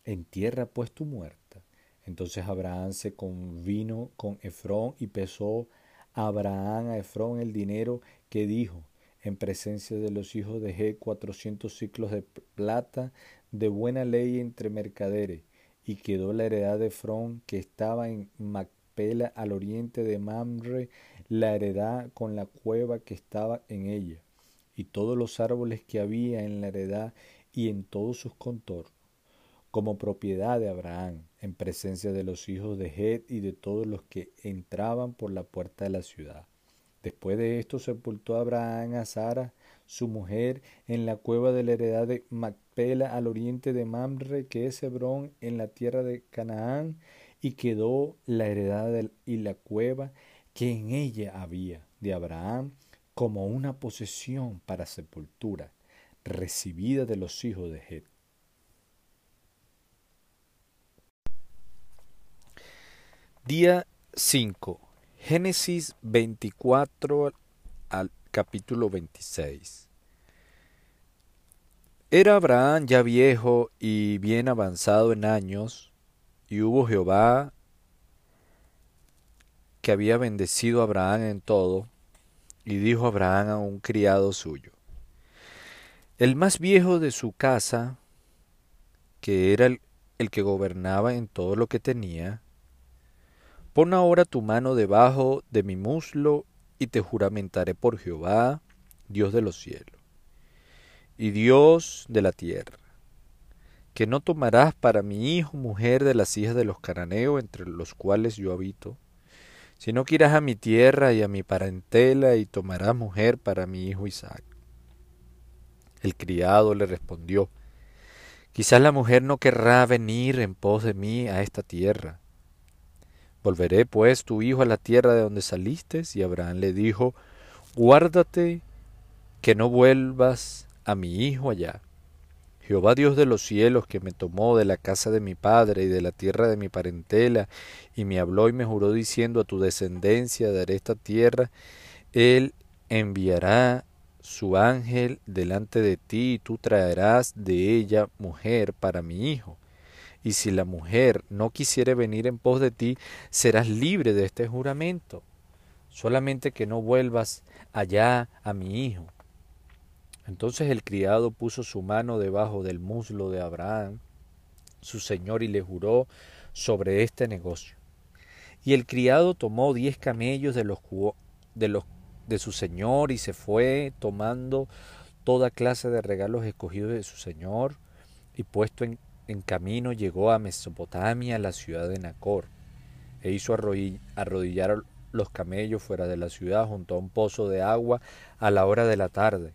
entierra pues tu muerta. Entonces Abraham se convino con Efrón y pesó Abraham a Efrón el dinero que dijo en presencia de los hijos de G cuatrocientos ciclos de plata de buena ley entre mercaderes y quedó la heredad de Efrón que estaba en Macpela al oriente de Mamre la heredad con la cueva que estaba en ella y todos los árboles que había en la heredad y en todos sus contornos, como propiedad de Abraham, en presencia de los hijos de Het y de todos los que entraban por la puerta de la ciudad. Después de esto sepultó Abraham a Sara, su mujer, en la cueva de la heredad de Macpela al oriente de Mamre, que es Hebrón, en la tierra de Canaán, y quedó la heredad y la cueva que en ella había de Abraham como una posesión para sepultura recibida de los hijos de Het. Día 5. Génesis 24 al capítulo 26. Era Abraham ya viejo y bien avanzado en años, y hubo Jehová que había bendecido a Abraham en todo, y dijo Abraham a un criado suyo, El más viejo de su casa, que era el, el que gobernaba en todo lo que tenía, pon ahora tu mano debajo de mi muslo y te juramentaré por Jehová, Dios de los cielos, y Dios de la tierra, que no tomarás para mi hijo mujer de las hijas de los cananeos entre los cuales yo habito, sino que irás a mi tierra y a mi parentela y tomarás mujer para mi hijo Isaac. El criado le respondió, Quizás la mujer no querrá venir en pos de mí a esta tierra. Volveré pues tu hijo a la tierra de donde saliste. Y Abraham le dijo, Guárdate que no vuelvas a mi hijo allá. Jehová Dios de los cielos, que me tomó de la casa de mi padre y de la tierra de mi parentela, y me habló y me juró diciendo a tu descendencia daré esta tierra, él enviará su ángel delante de ti y tú traerás de ella mujer para mi hijo. Y si la mujer no quisiere venir en pos de ti, serás libre de este juramento. Solamente que no vuelvas allá a mi hijo. Entonces el criado puso su mano debajo del muslo de Abraham, su señor, y le juró sobre este negocio. Y el criado tomó diez camellos de los, de los de su señor y se fue tomando toda clase de regalos escogidos de su señor y puesto en, camino llegó a Mesopotamia, la ciudad de Nacor, e hizo arrodillar los camellos fuera de la ciudad junto a un pozo de agua a la hora de la tarde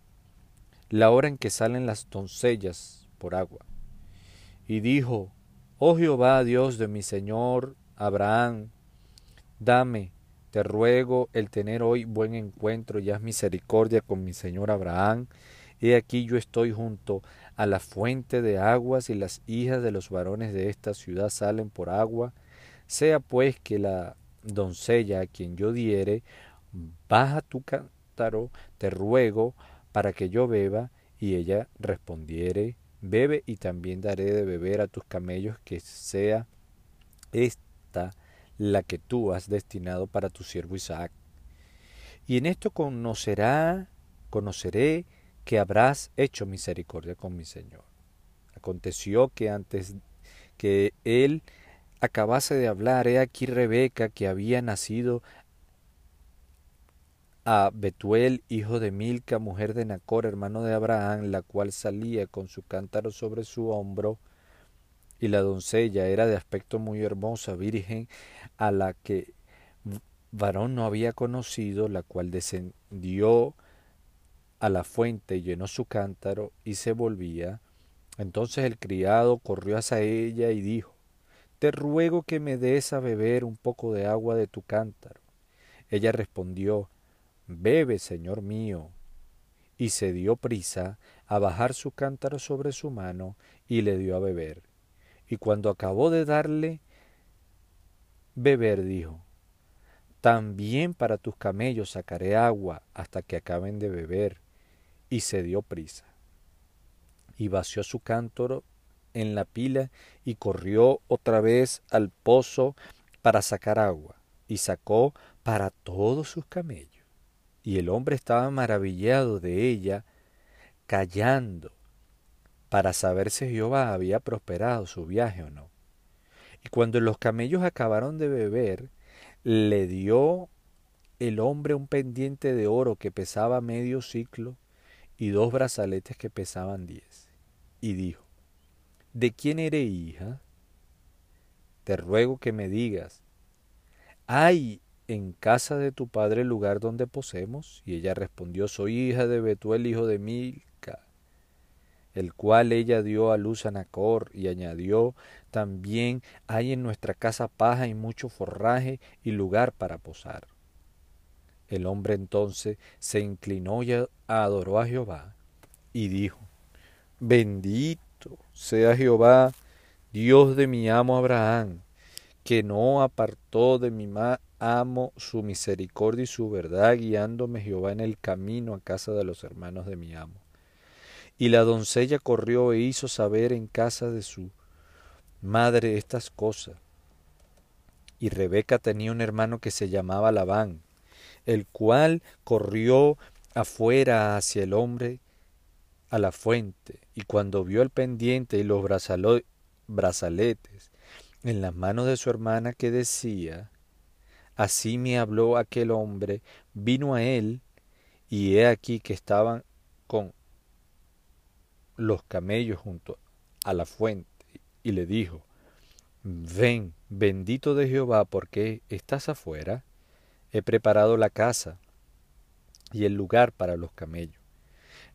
la hora en que salen las doncellas por agua. Y dijo, Oh Jehová, Dios de mi Señor Abraham, dame, te ruego, el tener hoy buen encuentro y haz misericordia con mi Señor Abraham. He aquí yo estoy junto a la fuente de aguas y las hijas de los varones de esta ciudad salen por agua. Sea pues que la doncella a quien yo diere, baja tu cántaro, te ruego, para que yo beba, y ella respondiere, bebe y también daré de beber a tus camellos que sea esta la que tú has destinado para tu siervo Isaac. Y en esto conocerá, conoceré que habrás hecho misericordia con mi Señor. Aconteció que antes que él acabase de hablar, he aquí Rebeca, que había nacido a Betuel, hijo de Milca, mujer de Nacor, hermano de Abraham, la cual salía con su cántaro sobre su hombro, y la doncella era de aspecto muy hermosa, virgen, a la que varón no había conocido, la cual descendió a la fuente llenó su cántaro y se volvía. Entonces el criado corrió hacia ella y dijo, Te ruego que me des a beber un poco de agua de tu cántaro. Ella respondió, Bebe, señor mío. Y se dio prisa a bajar su cántaro sobre su mano y le dio a beber. Y cuando acabó de darle beber, dijo, También para tus camellos sacaré agua hasta que acaben de beber. Y se dio prisa. Y vació su cántaro en la pila y corrió otra vez al pozo para sacar agua. Y sacó para todos sus camellos. Y el hombre estaba maravillado de ella, callando, para saber si Jehová había prosperado su viaje o no. Y cuando los camellos acabaron de beber, le dio el hombre un pendiente de oro que pesaba medio ciclo y dos brazaletes que pesaban diez. Y dijo, ¿De quién eres hija? Te ruego que me digas, ¿hay en casa de tu padre el lugar donde posemos? Y ella respondió, soy hija de Betuel, hijo de Milca, el cual ella dio a luz a Nacor, y añadió, también hay en nuestra casa paja y mucho forraje y lugar para posar. El hombre entonces se inclinó y adoró a Jehová, y dijo, Bendito sea Jehová, Dios de mi amo Abraham, que no apartó de mi amo su misericordia y su verdad, guiándome Jehová en el camino a casa de los hermanos de mi amo. Y la doncella corrió e hizo saber en casa de su madre estas cosas. Y Rebeca tenía un hermano que se llamaba Labán, el cual corrió afuera hacia el hombre a la fuente, y cuando vio el pendiente y los brazaletes en las manos de su hermana que decía, Así me habló aquel hombre, vino a él, y he aquí que estaban con los camellos junto a la fuente, y le dijo, Ven, bendito de Jehová, porque estás afuera, he preparado la casa y el lugar para los camellos.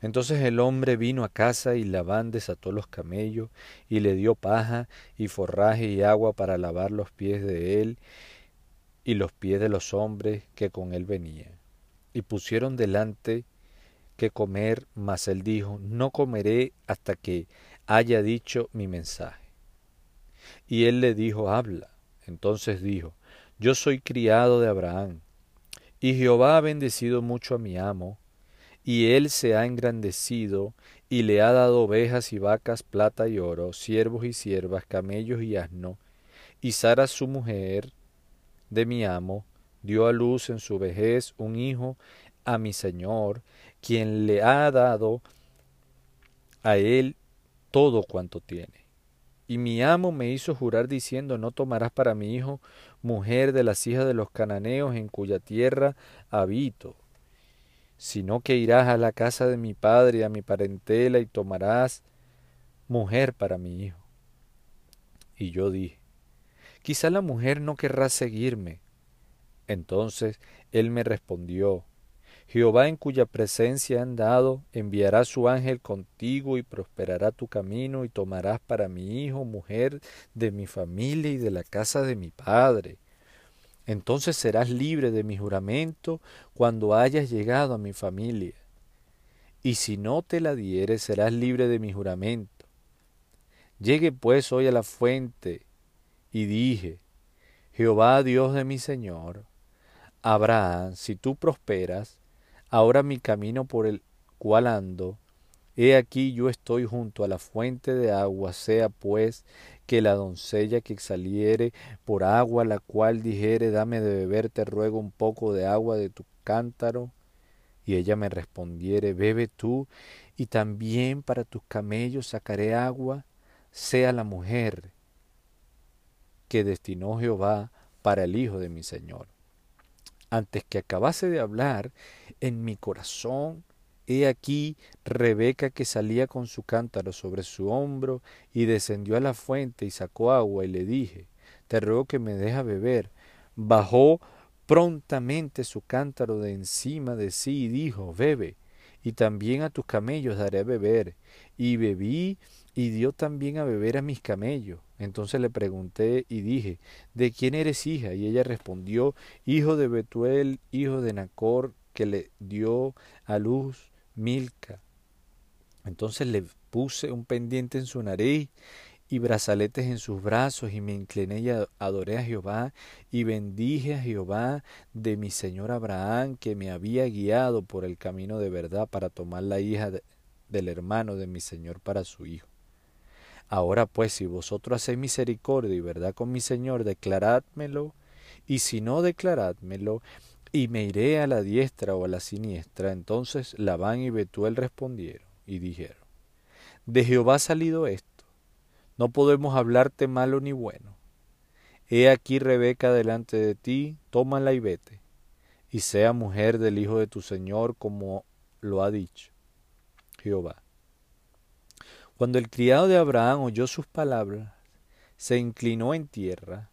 Entonces el hombre vino a casa y Labán desató los camellos y le dio paja y forraje y agua para lavar los pies de él y los pies de los hombres que con él venían. Y pusieron delante que comer, mas él dijo, no comeré hasta que haya dicho mi mensaje. Y él le dijo, habla. Entonces dijo, yo soy criado de Abraham, y Jehová ha bendecido mucho a mi amo, y él se ha engrandecido, y le ha dado ovejas y vacas, plata y oro, siervos y siervas, camellos y asno, y Sara su mujer de mi amo dio a luz en su vejez un hijo a mi señor, quien le ha dado a él todo cuanto tiene. Y mi amo me hizo jurar diciendo, no tomarás para mi hijo mujer de las hijas de los cananeos en cuya tierra habito, sino que irás a la casa de mi padre y a mi parentela y tomarás mujer para mi hijo. Y yo dije, quizá la mujer no querrá seguirme. Entonces él me respondió, Jehová en cuya presencia han dado, enviará su ángel contigo y prosperará tu camino y tomarás para mi hijo mujer de mi familia y de la casa de mi padre. Entonces serás libre de mi juramento cuando hayas llegado a mi familia. Y si no te la dieres, serás libre de mi juramento. Llegue pues hoy a la fuente y dije, Jehová Dios de mi Señor, Abraham, si tú prosperas, ahora mi camino por el cual ando, he aquí yo estoy junto a la fuente de agua, sea pues que la doncella que saliere por agua, la cual dijere, dame de beber, te ruego un poco de agua de tu cántaro, y ella me respondiere, bebe tú, y también para tus camellos sacaré agua, sea la mujer que destinó Jehová para el hijo de mi Señor. Antes que acabase de hablar, en mi corazón, he aquí Rebeca que salía con su cántaro sobre su hombro y descendió a la fuente y sacó agua y le dije, te ruego que me deja beber. Bajó prontamente su cántaro de encima de sí y dijo, bebe, y también a tus camellos daré a beber. Y bebí y dio también a beber a mis camellos. Entonces le pregunté y dije, ¿de quién eres hija? Y ella respondió, hijo de Betuel, hijo de Nacor, que le dio a luz Milca. Entonces le puse un pendiente en su nariz y brazaletes en sus brazos y me incliné y adoré a Jehová y bendije a Jehová de mi señor Abraham que me había guiado por el camino de verdad para tomar la hija del hermano de mi señor para su hijo. Ahora pues, si vosotros hacéis misericordia y verdad con mi Señor, declarádmelo, y si no, declarádmelo, y me iré a la diestra o a la siniestra. Entonces Labán y Betuel respondieron y dijeron, De Jehová ha salido esto, no podemos hablarte malo ni bueno. He aquí Rebeca delante de ti, tómala y vete, y sea mujer del hijo de tu Señor como lo ha dicho Jehová. Cuando el criado de Abraham oyó sus palabras, se inclinó en tierra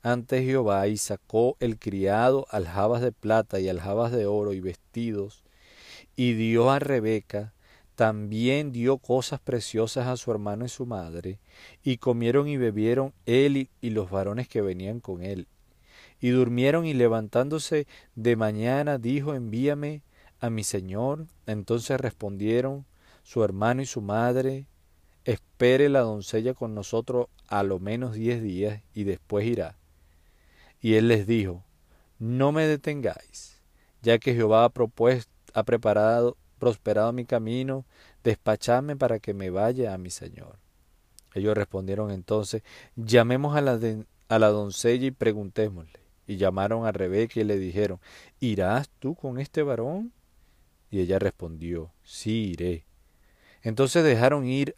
ante Jehová y sacó el criado aljabas de plata y aljabas de oro y vestidos, y dio a Rebeca, también dio cosas preciosas a su hermano y su madre, y comieron y bebieron él y los varones que venían con él. Y durmieron y levantándose de mañana dijo, envíame a mi señor. Entonces respondieron, su hermano y su madre, espere la doncella con nosotros a lo menos diez días y después irá. Y él les dijo, no me detengáis, ya que Jehová ha propuesto, ha preparado, prosperado mi camino, despachadme para que me vaya a mi señor. Ellos respondieron entonces, llamemos a la, a la doncella y preguntémosle. Y llamaron a Rebeca y le dijeron, ¿irás tú con este varón? Y ella respondió, sí iré. Entonces dejaron ir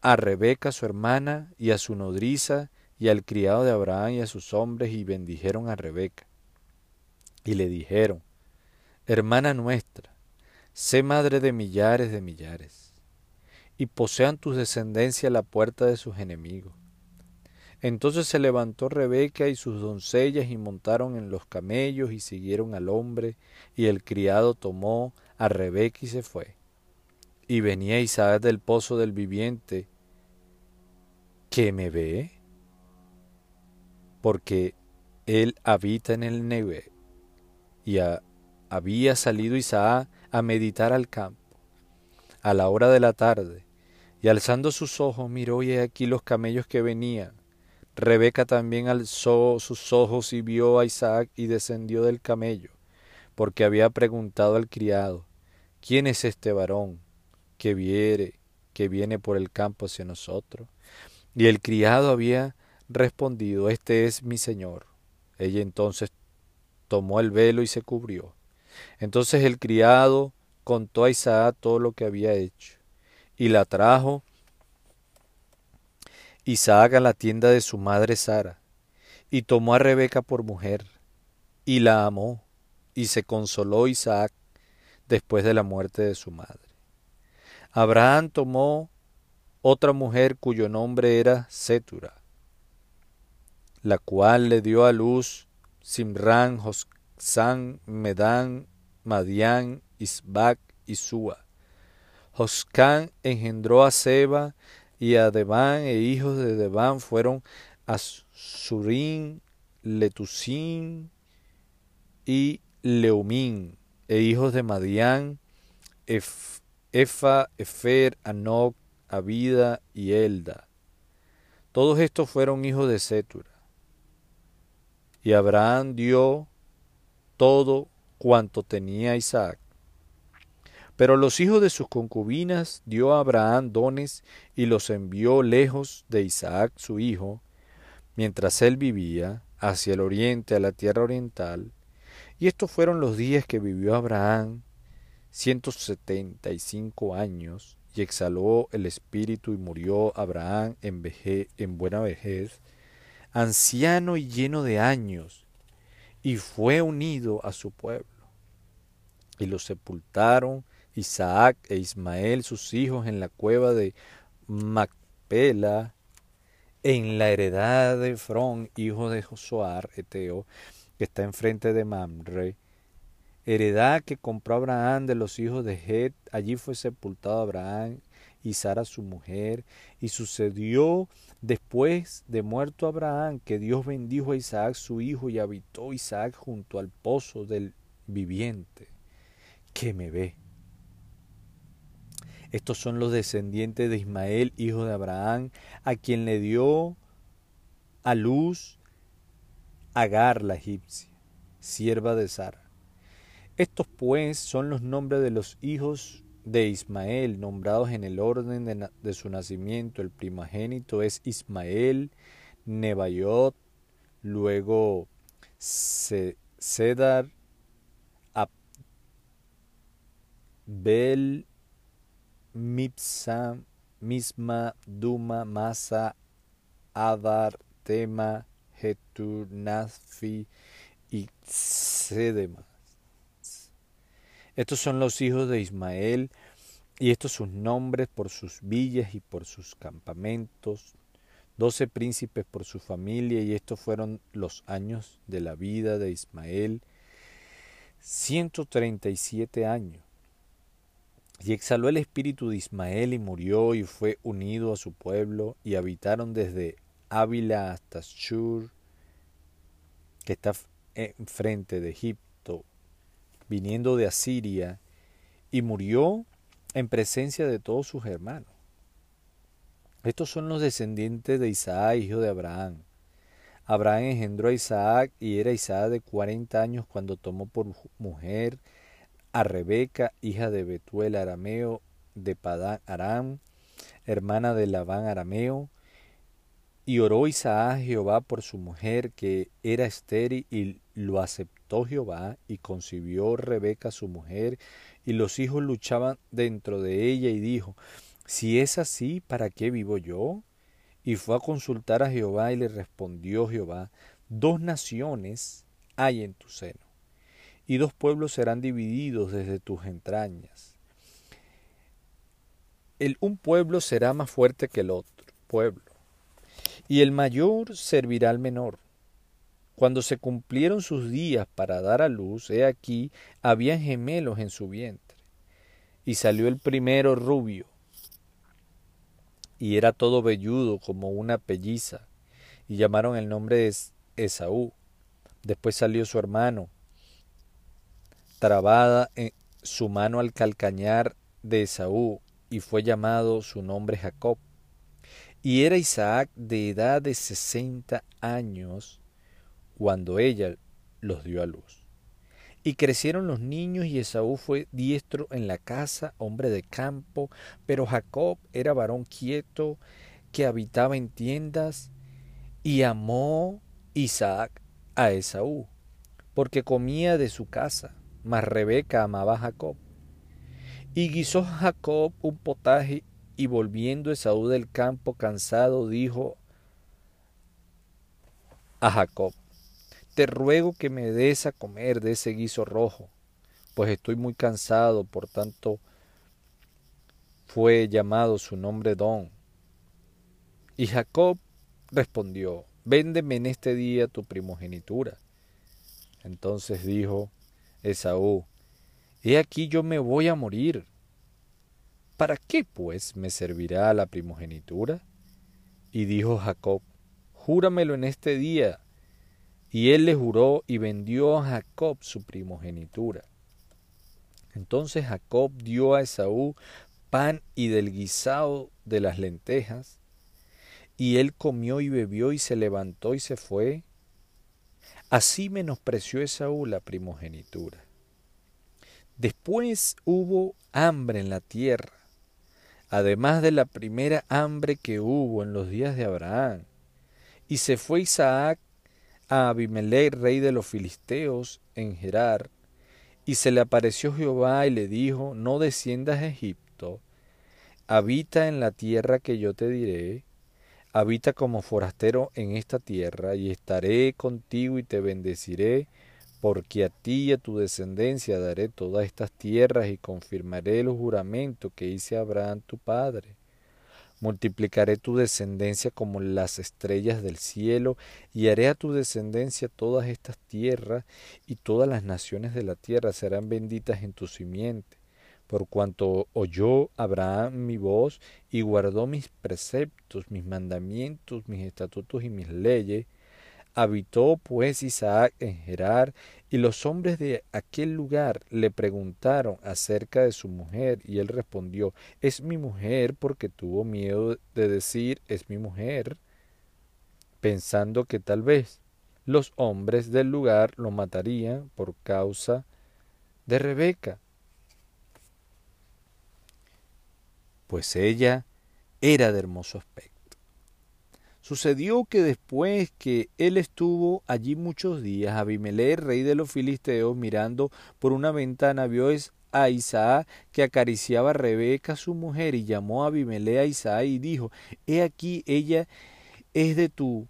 a Rebeca su hermana y a su nodriza y al criado de Abraham y a sus hombres y bendijeron a Rebeca. Y le dijeron, Hermana nuestra, sé madre de millares de millares, y posean tus descendencia la puerta de sus enemigos. Entonces se levantó Rebeca y sus doncellas y montaron en los camellos y siguieron al hombre, y el criado tomó a Rebeca y se fue. Y venía Isaac del pozo del viviente, ¿qué me ve? Porque él habita en el Neve, y había salido Isaac a meditar al campo, a la hora de la tarde, y alzando sus ojos miró y aquí los camellos que venían. Rebeca también alzó sus ojos y vio a Isaac y descendió del camello, porque había preguntado al criado, ¿quién es este varón que viene, que viene por el campo hacia nosotros? Y el criado había respondido, Este es mi señor. Ella entonces tomó el velo y se cubrió. Entonces el criado contó a Isaac todo lo que había hecho, y la trajo Isaac a la tienda de su madre Sara, y tomó a Rebeca por mujer, y la amó, y se consoló Isaac después de la muerte de su madre. Abraham tomó otra mujer cuyo nombre era Setura, la cual le dio a luz Simran, Josán, Medán, Madián, Isbac y Sua. Joscán engendró a Seba y a Debán e hijos de Debán fueron Asurín, Letusín y Leumín e hijos de Madián, Efa, Efer, Anoc, Abida y Elda. Todos estos fueron hijos de Setura. Y Abraham dio todo cuanto tenía Isaac. Pero los hijos de sus concubinas dio a Abraham dones y los envió lejos de Isaac su hijo, mientras él vivía hacia el oriente, a la tierra oriental. Y estos fueron los días que vivió Abraham, ciento setenta y cinco años, y exhaló el espíritu y murió Abraham en, en buena vejez, anciano y lleno de años, y fue unido a su pueblo. Y lo sepultaron Isaac e Ismael, sus hijos, en la cueva de Macpela, en la heredad de Efrón, hijo de Josuar, Eteo, que está enfrente de Mamre, heredad que compró Abraham de los hijos de Het, allí fue sepultado Abraham y Sara su mujer, y sucedió Después de muerto Abraham, que Dios bendijo a Isaac su hijo y habitó Isaac junto al pozo del viviente, que me ve. Estos son los descendientes de Ismael, hijo de Abraham, a quien le dio a luz Agar la egipcia, sierva de Sara. Estos pues son los nombres de los hijos de Ismael, nombrados en el orden de, su nacimiento. El primogénito es Ismael, Nebayot, luego Cedar, Abel, Mipsa, Misma, Duma, Masa, Adar, Tema, Getur, y Sedema. Estos son los hijos de Ismael, y estos sus nombres por sus villas y por sus campamentos, doce príncipes por su familia, y estos fueron los años de la vida de Ismael, ciento treinta y siete años. Y exhaló el espíritu de Ismael y murió y fue unido a su pueblo, y habitaron desde Ávila hasta Shur, que está enfrente de Egipto viniendo de Asiria, y murió en presencia de todos sus hermanos. Estos son los descendientes de Isaac, hijo de Abraham. Abraham engendró a Isaac y era Isaac de cuarenta años cuando tomó por mujer a Rebeca, hija de Betuel arameo de Padán Aram, hermana de Labán arameo, y oró Isaac a Jehová por su mujer que era estéril y lo aceptó Jehová y concibió Rebeca su mujer y los hijos luchaban dentro de ella y dijo, si es así, ¿para qué vivo yo? Y fue a consultar a Jehová y le respondió Jehová, dos naciones hay en tu seno, y dos pueblos serán divididos desde tus entrañas. El un pueblo será más fuerte que el otro pueblo, y el mayor servirá al menor. Cuando se cumplieron sus días para dar a luz, he aquí, había gemelos en su vientre. Y salió el primero rubio, y era todo velludo como una pelliza, y llamaron el nombre de Esaú. Después salió su hermano, trabada en su mano al calcañar de Esaú, y fue llamado su nombre Jacob. Y era Isaac de edad de sesenta años cuando ella los dio a luz. Y crecieron los niños y Esaú fue diestro en la casa, hombre de campo, pero Jacob era varón quieto que habitaba en tiendas y amó Isaac a Esaú, porque comía de su casa, mas Rebeca amaba a Jacob. Y guisó Jacob un potaje y volviendo Esaú del campo cansado dijo a Jacob, te ruego que me des a comer de ese guiso rojo, pues estoy muy cansado, por tanto fue llamado su nombre Don. Y Jacob respondió, véndeme en este día tu primogenitura. Entonces dijo Esaú, he aquí yo me voy a morir. ¿Para qué pues me servirá la primogenitura? Y dijo Jacob, júramelo en este día y él le juró y vendió a Jacob su primogenitura. Entonces Jacob dio a Esaú pan y del guisado de las lentejas, y él comió y bebió y se levantó y se fue. Así menospreció Esaú la primogenitura. Después hubo hambre en la tierra, además de la primera hambre que hubo en los días de Abraham. Y se fue Isaac a Abimelech, rey de los filisteos, en Gerar, y se le apareció Jehová y le dijo, no desciendas a Egipto, habita en la tierra que yo te diré, habita como forastero en esta tierra, y estaré contigo y te bendeciré, porque a ti y a tu descendencia daré todas estas tierras y confirmaré el juramento que hice a Abraham tu padre multiplicaré tu descendencia como las estrellas del cielo, y haré a tu descendencia todas estas tierras, y todas las naciones de la tierra serán benditas en tu simiente. Por cuanto oyó Abraham mi voz y guardó mis preceptos, mis mandamientos, mis estatutos y mis leyes, Habitó pues Isaac en Gerar, y los hombres de aquel lugar le preguntaron acerca de su mujer, y él respondió, es mi mujer, porque tuvo miedo de decir, es mi mujer, pensando que tal vez los hombres del lugar lo matarían por causa de Rebeca. Pues ella era de hermoso aspecto. Sucedió que después que él estuvo allí muchos días, Abimelech, rey de los filisteos, mirando por una ventana, vio a Isaac que acariciaba a Rebeca, su mujer, y llamó a Abimelech a Isaac y dijo, He aquí, ella es de tu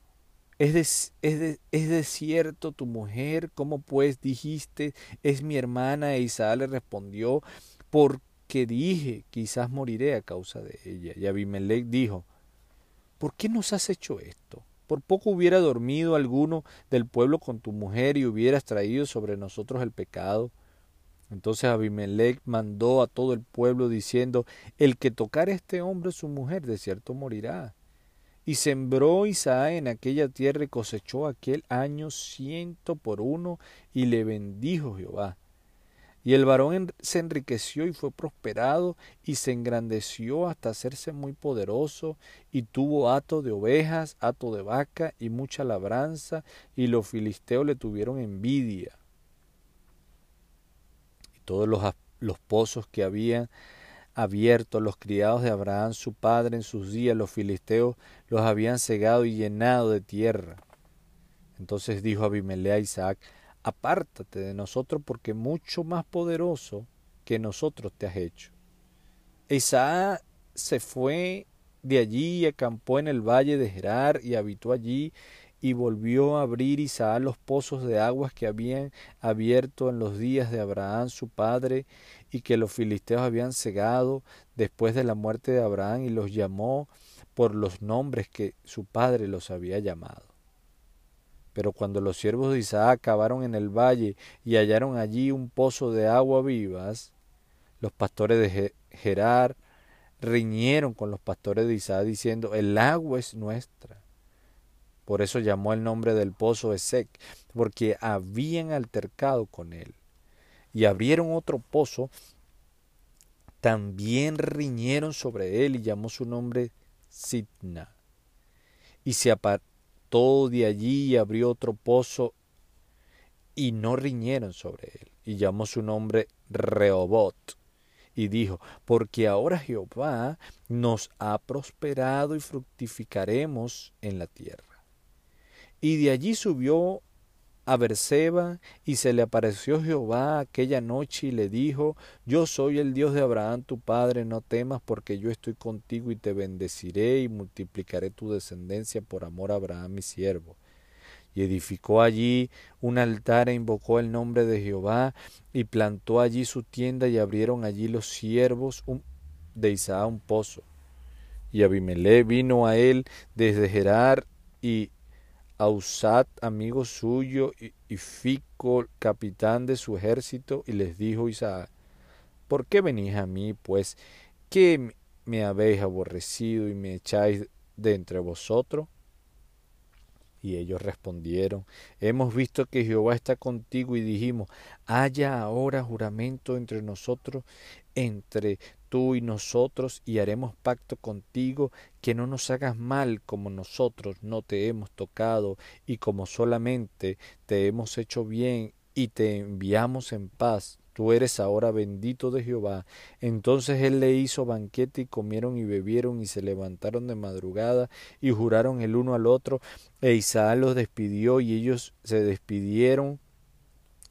es de, es, de, es tu mujer, ¿cómo pues dijiste, es mi hermana? E Isaac le respondió, porque dije, quizás moriré a causa de ella. Y Abimelech dijo, ¿por qué nos has hecho esto? Por poco hubiera dormido alguno del pueblo con tu mujer y hubieras traído sobre nosotros el pecado. Entonces Abimelech mandó a todo el pueblo diciendo, el que tocar a este hombre su mujer de cierto morirá. Y sembró Isaac en aquella tierra y cosechó aquel año ciento por uno y le bendijo Jehová. Y el varón se enriqueció y fue prosperado y se engrandeció hasta hacerse muy poderoso y tuvo hato de ovejas, hato de vaca y mucha labranza y los filisteos le tuvieron envidia. Y todos los, los pozos que habían abierto los criados de Abraham su padre en sus días, los filisteos los habían cegado y llenado de tierra. Entonces dijo Abimelech a Isaac, apártate de nosotros porque mucho más poderoso que nosotros te has hecho. Isaac se fue de allí y acampó en el valle de Gerar y habitó allí y volvió a abrir Isaac los pozos de aguas que habían abierto en los días de Abraham su padre y que los filisteos habían cegado después de la muerte de Abraham y los llamó por los nombres que su padre los había llamado. Pero cuando los siervos de Isaac acabaron en el valle y hallaron allí un pozo de agua vivas, los pastores de Gerar riñeron con los pastores de Isaac diciendo, el agua es nuestra. Por eso llamó el nombre del pozo Esec, porque habían altercado con él. Y abrieron otro pozo, también riñeron sobre él y llamó su nombre Sitna. Y se apartó de allí y abrió otro pozo y no riñeron sobre él. Y llamó su nombre Rehobot y dijo, porque ahora Jehová nos ha prosperado y fructificaremos en la tierra. Y de allí subió a Berseba y se le apareció Jehová aquella noche y le dijo, Yo soy el Dios de Abraham tu padre, no temas porque yo estoy contigo y te bendeciré y multiplicaré tu descendencia por amor a Abraham mi siervo y edificó allí un altar e invocó el nombre de Jehová y plantó allí su tienda y abrieron allí los siervos de Isaac un pozo. Y Abimelech vino a él desde Gerar y Amigo suyo, y, Fico, capitán de su ejército, y les dijo Isaac, ¿por qué venís a mí, pues, que me habéis aborrecido y me echáis de entre vosotros? Y ellos respondieron, hemos visto que Jehová está contigo y dijimos, haya ahora juramento entre nosotros, entre tú y nosotros, y haremos pacto contigo, que no nos hagas mal como nosotros no te hemos tocado y como solamente te hemos hecho bien y te enviamos en paz tú eres ahora bendito de Jehová. Entonces él le hizo banquete y comieron y bebieron y se levantaron de madrugada y juraron el uno al otro, e Isaac los despidió y ellos se despidieron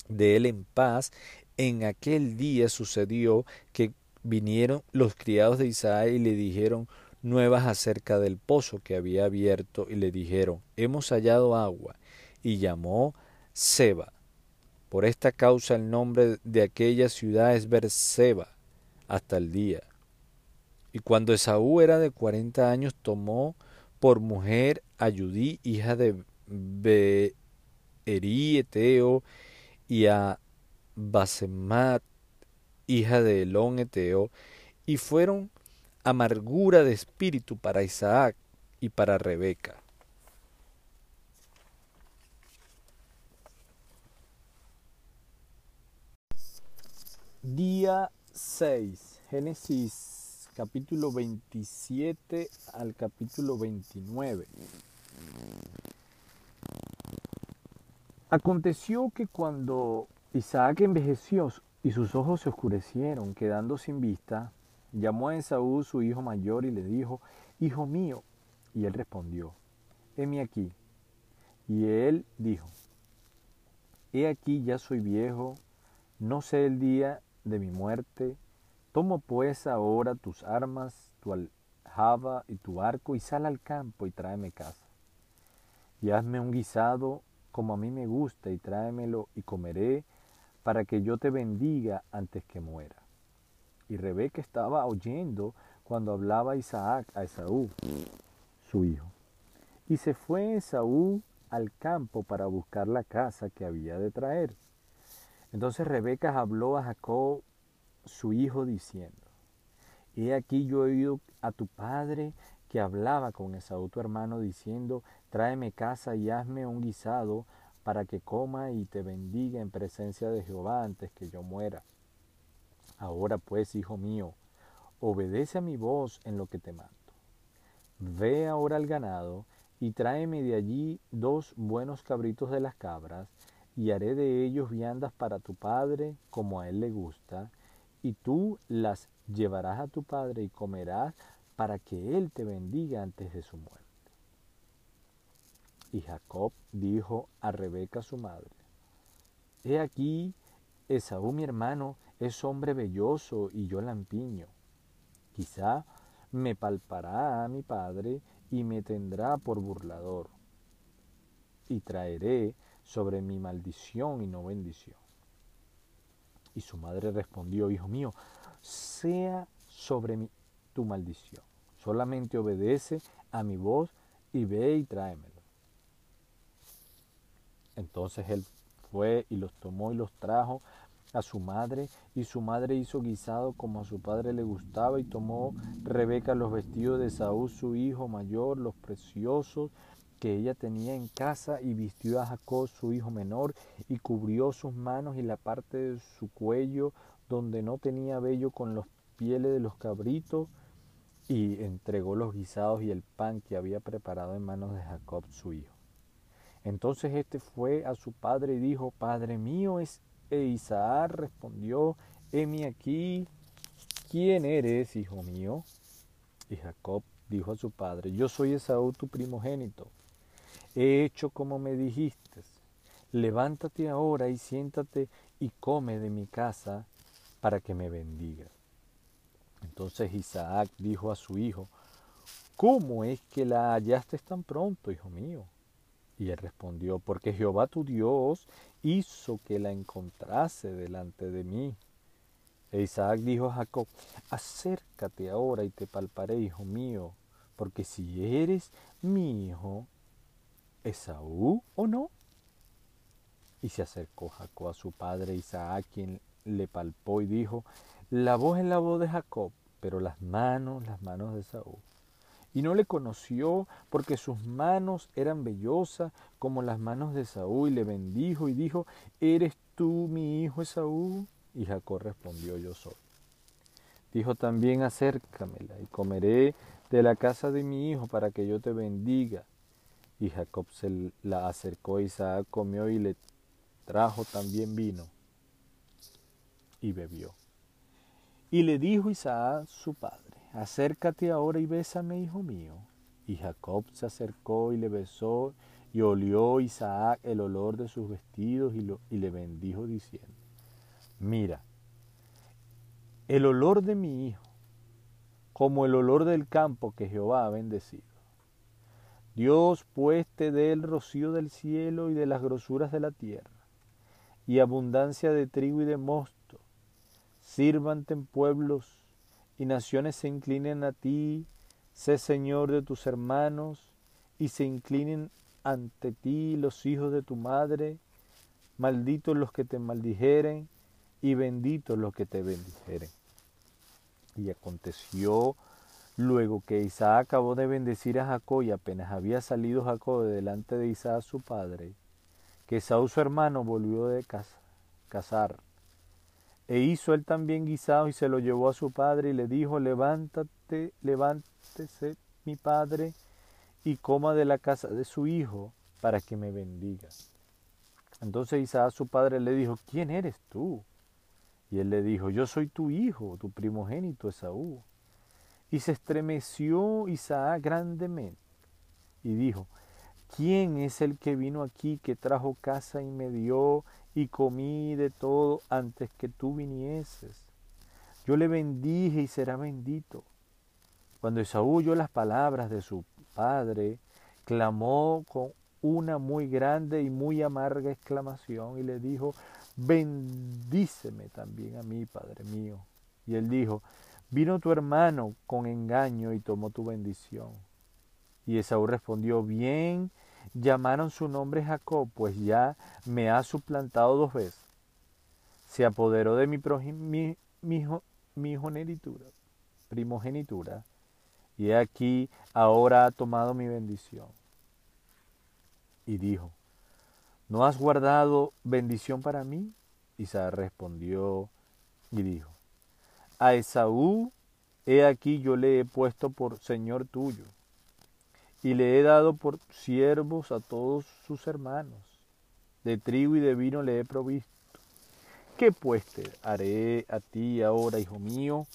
de él en paz. En aquel día sucedió que vinieron los criados de Isaac y le dijeron nuevas acerca del pozo que había abierto y le dijeron hemos hallado agua y llamó Seba por esta causa el nombre de aquella ciudad es Berseba hasta el día. Y cuando Esaú era de cuarenta años, tomó por mujer a Judí, hija de Beeri Eteo, y a Basemat, hija de Elón Eteo, y fueron amargura de espíritu para Isaac y para Rebeca. Día 6, Génesis capítulo 27 al capítulo 29. Aconteció que cuando Isaac envejeció y sus ojos se oscurecieron, quedando sin vista, llamó a Esaú su hijo mayor y le dijo, Hijo mío. Y él respondió, Heme aquí. Y él dijo, He aquí ya soy viejo, no sé el día de mi muerte. Tomo pues ahora tus armas, tu aljaba y tu arco, y sal al campo y tráeme casa. Y hazme un guisado como a mí me gusta, y tráemelo y comeré, para que yo te bendiga antes que muera. Y Rebeca estaba oyendo cuando hablaba Isaac a Esaú, su hijo. Y se fue Esaú al campo para buscar la casa que había de traer. Entonces Rebeca habló a Jacob, su hijo, diciendo, He aquí yo he oído a tu padre que hablaba con Esaú tu hermano, diciendo, Tráeme casa y hazme un guisado para que coma y te bendiga en presencia de Jehová antes que yo muera. Ahora pues, hijo mío, obedece a mi voz en lo que te mando. Ve ahora al ganado y tráeme de allí dos buenos cabritos de las cabras, y haré de ellos viandas para tu padre como a él le gusta, y tú las llevarás a tu padre y comerás para que él te bendiga antes de su muerte. Y Jacob dijo a Rebeca su madre, He aquí, Esaú mi hermano es hombre velloso y yo lampiño. Quizá me palpará a mi padre y me tendrá por burlador. Y traeré sobre mi maldición y no bendición. Y su madre respondió, Hijo mío, sea sobre mi, tu maldición. Solamente obedece a mi voz y ve y tráemelo. Entonces él fue y los tomó y los trajo a su madre, y su madre hizo guisado como a su padre le gustaba, y tomó Rebeca los vestidos de Saúl, su hijo mayor, los preciosos que ella tenía en casa, y vistió a Jacob, su hijo menor, y cubrió sus manos y la parte de su cuello, donde no tenía vello, con los pieles de los cabritos, y entregó los guisados y el pan que había preparado en manos de Jacob, su hijo. Entonces éste fue a su padre y dijo, Padre mío es e Isaac respondió, heme aquí, ¿quién eres, hijo mío? Y Jacob dijo a su padre, yo soy Esaú tu primogénito. He hecho como me dijiste. Levántate ahora y siéntate y come de mi casa para que me bendiga. Entonces Isaac dijo a su hijo, ¿cómo es que la hallaste tan pronto, hijo mío? Y él respondió, porque Jehová tu Dios hizo que la encontrase delante de mí. E Isaac dijo a Jacob, acércate ahora y te palparé, hijo mío, porque si eres mi hijo, Esaú o no. Y se acercó Jacob a su padre Isaac, quien le palpó y dijo, la voz es la voz de Jacob, pero las manos, las manos de Esaú y no le conoció porque sus manos eran vellosas como las manos de Saúl y le bendijo y dijo, ¿eres tú mi hijo Esaú? Y Jacob respondió, yo soy. Dijo también, acércamela y comeré de la casa de mi hijo para que yo te bendiga. Y Jacob se la acercó, Isaac comió y le trajo también vino y bebió. Y le dijo Isaac su padre, acércate ahora y bésame, hijo mío. Y Jacob se acercó y le besó, y olió Isaac el olor de sus vestidos y, le bendijo diciendo, mira, el olor de mi hijo, como el olor del campo que Jehová ha bendecido. Dios pues te dé el rocío del cielo y de las grosuras de la tierra, y abundancia de trigo y de mosto. Sírvante en pueblos y naciones se inclinen a ti, sé Señor de tus hermanos, y se inclinen ante ti los hijos de tu madre, malditos los que te maldijeren, y benditos los que te bendijeren. Y aconteció luego que Isaac acabó de bendecir a Jacob, y apenas había salido Jacob de delante de Isaac su padre, que Saúl su hermano volvió de casa, cazar e hizo él también guisado y se lo llevó a su padre y le dijo, levántate, levántese mi padre y coma de la casa de su hijo para que me bendiga. Entonces Isaac su padre le dijo, ¿quién eres tú? Y él le dijo, yo soy tu hijo, tu primogénito Esaú. Y se estremeció Isaac grandemente y dijo, ¿quién es el que vino aquí, que trajo casa y me dio y comí de todo antes que tú vinieses. Yo le bendije y será bendito. Cuando Esaú oyó las palabras de su padre, clamó con una muy grande y muy amarga exclamación y le dijo, bendíceme también a mí, Padre mío. Y él dijo, vino tu hermano con engaño y tomó tu bendición. Y Esaú respondió, bien llamaron su nombre Jacob, pues ya me ha suplantado dos veces. Se apoderó de mi, mi, primogenitura, y he aquí ahora ha tomado mi bendición. Y dijo, ¿no has guardado bendición para mí? Isaac respondió y dijo, a Esaú he aquí yo le he puesto por señor tuyo y le he dado por siervos a todos sus hermanos. De trigo y de vino le he provisto. ¿Qué pues te haré a ti ahora, hijo mío?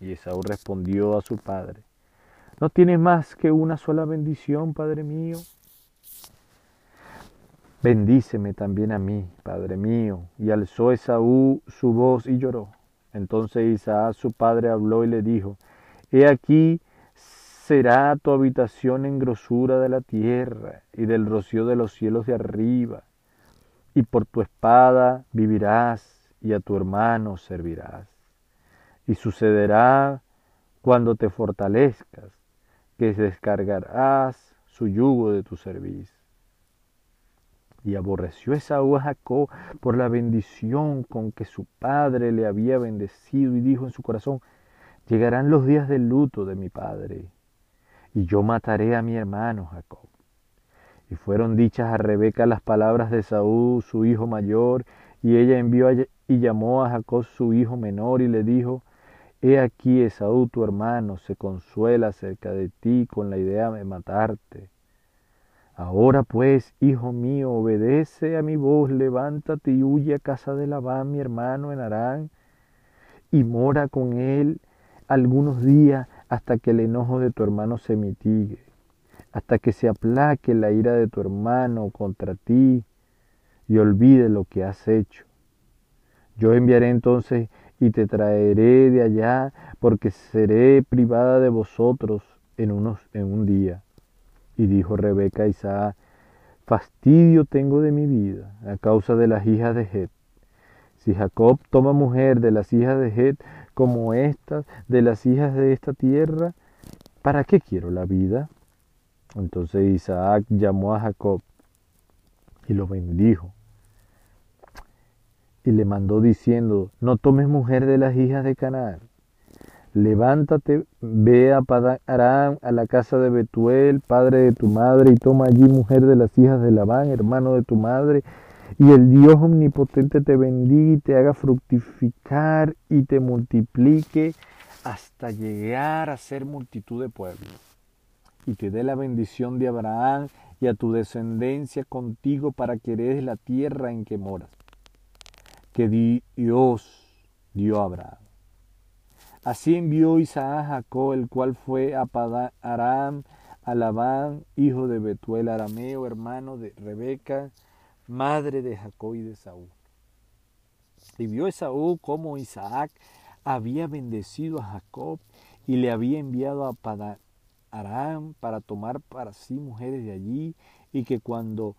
Y Esaú respondió a su padre, ¿no tienes más que una sola bendición, padre mío? Bendíceme también a mí, padre mío. Y alzó Esaú su voz y lloró. Entonces Isaac su padre habló y le dijo, He aquí será tu habitación en grosura de la tierra y del rocío de los cielos de arriba, y por tu espada vivirás y a tu hermano servirás. Y sucederá cuando te fortalezcas, que descargarás su yugo de tu servicio. Y aborreció Esaú a Jacob por la bendición con que su padre le había bendecido y dijo en su corazón, llegarán los días del luto de mi padre, y yo mataré a mi hermano Jacob. Y fueron dichas a Rebeca las palabras de Esaú, su hijo mayor, y ella envió y llamó a Jacob su hijo menor y le dijo, He aquí Esaú tu hermano se consuela cerca de ti con la idea de matarte. Ahora pues, hijo mío, obedece a mi voz, levántate y huye a casa de Labán, mi hermano en Arán, y mora con él algunos días hasta que el enojo de tu hermano se mitigue, hasta que se aplaque la ira de tu hermano contra ti y olvide lo que has hecho. Yo enviaré entonces y te traeré de allá, porque seré privada de vosotros en, unos, en un día. Y dijo Rebeca a Isaac, fastidio tengo de mi vida a causa de las hijas de Het. Si Jacob toma mujer de las hijas de Het como estas, de las hijas de esta tierra, ¿para qué quiero la vida? Entonces Isaac llamó a Jacob y lo bendijo. Y le mandó diciendo, no tomes mujer de las hijas de Canaán, levántate, ve a Padarán, a la casa de Betuel, padre de tu madre, y toma allí mujer de las hijas de Labán, hermano de tu madre, y el Dios omnipotente te bendiga y te haga fructificar y te multiplique hasta llegar a ser multitud de pueblos. Y te dé la bendición de Abraham y a tu descendencia contigo para que heredes la tierra en que moras, que Dios dio a Abraham. Así envió Isaac a Jacob, el cual fue a Aram, a Labán, hijo de Betuel arameo, hermano de Rebeca, madre de Jacob y de Saúl. Y vio Esaú cómo Isaac había bendecido a Jacob y le había enviado a Aram para tomar para sí mujeres de allí, y que cuando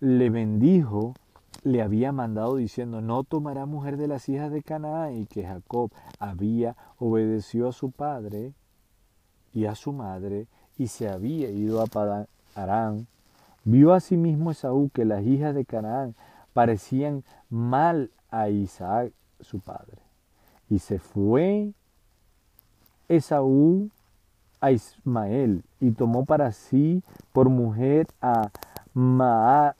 le bendijo, le había mandado diciendo, no tomará mujer de las hijas de Canaán, y que Jacob había obedecido a su padre y a su madre, y se había ido a Padán Arán. Vio asimismo Esaú que las hijas de Canaán parecían mal a Isaac, su padre. Y se fue Esaú a Ismael y tomó para sí por mujer a Maalat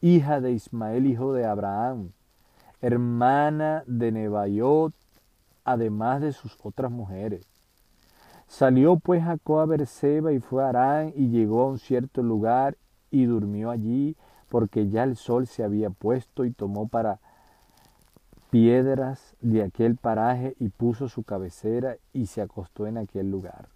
hija de Ismael, hijo de Abraham, hermana de Nebaiot, además de sus otras mujeres. Salió pues Jacob a Berseba y fue a Arán y llegó a un cierto lugar y durmió allí porque ya el sol se había puesto y tomó para piedras de aquel paraje y puso su cabecera y se acostó en aquel lugar.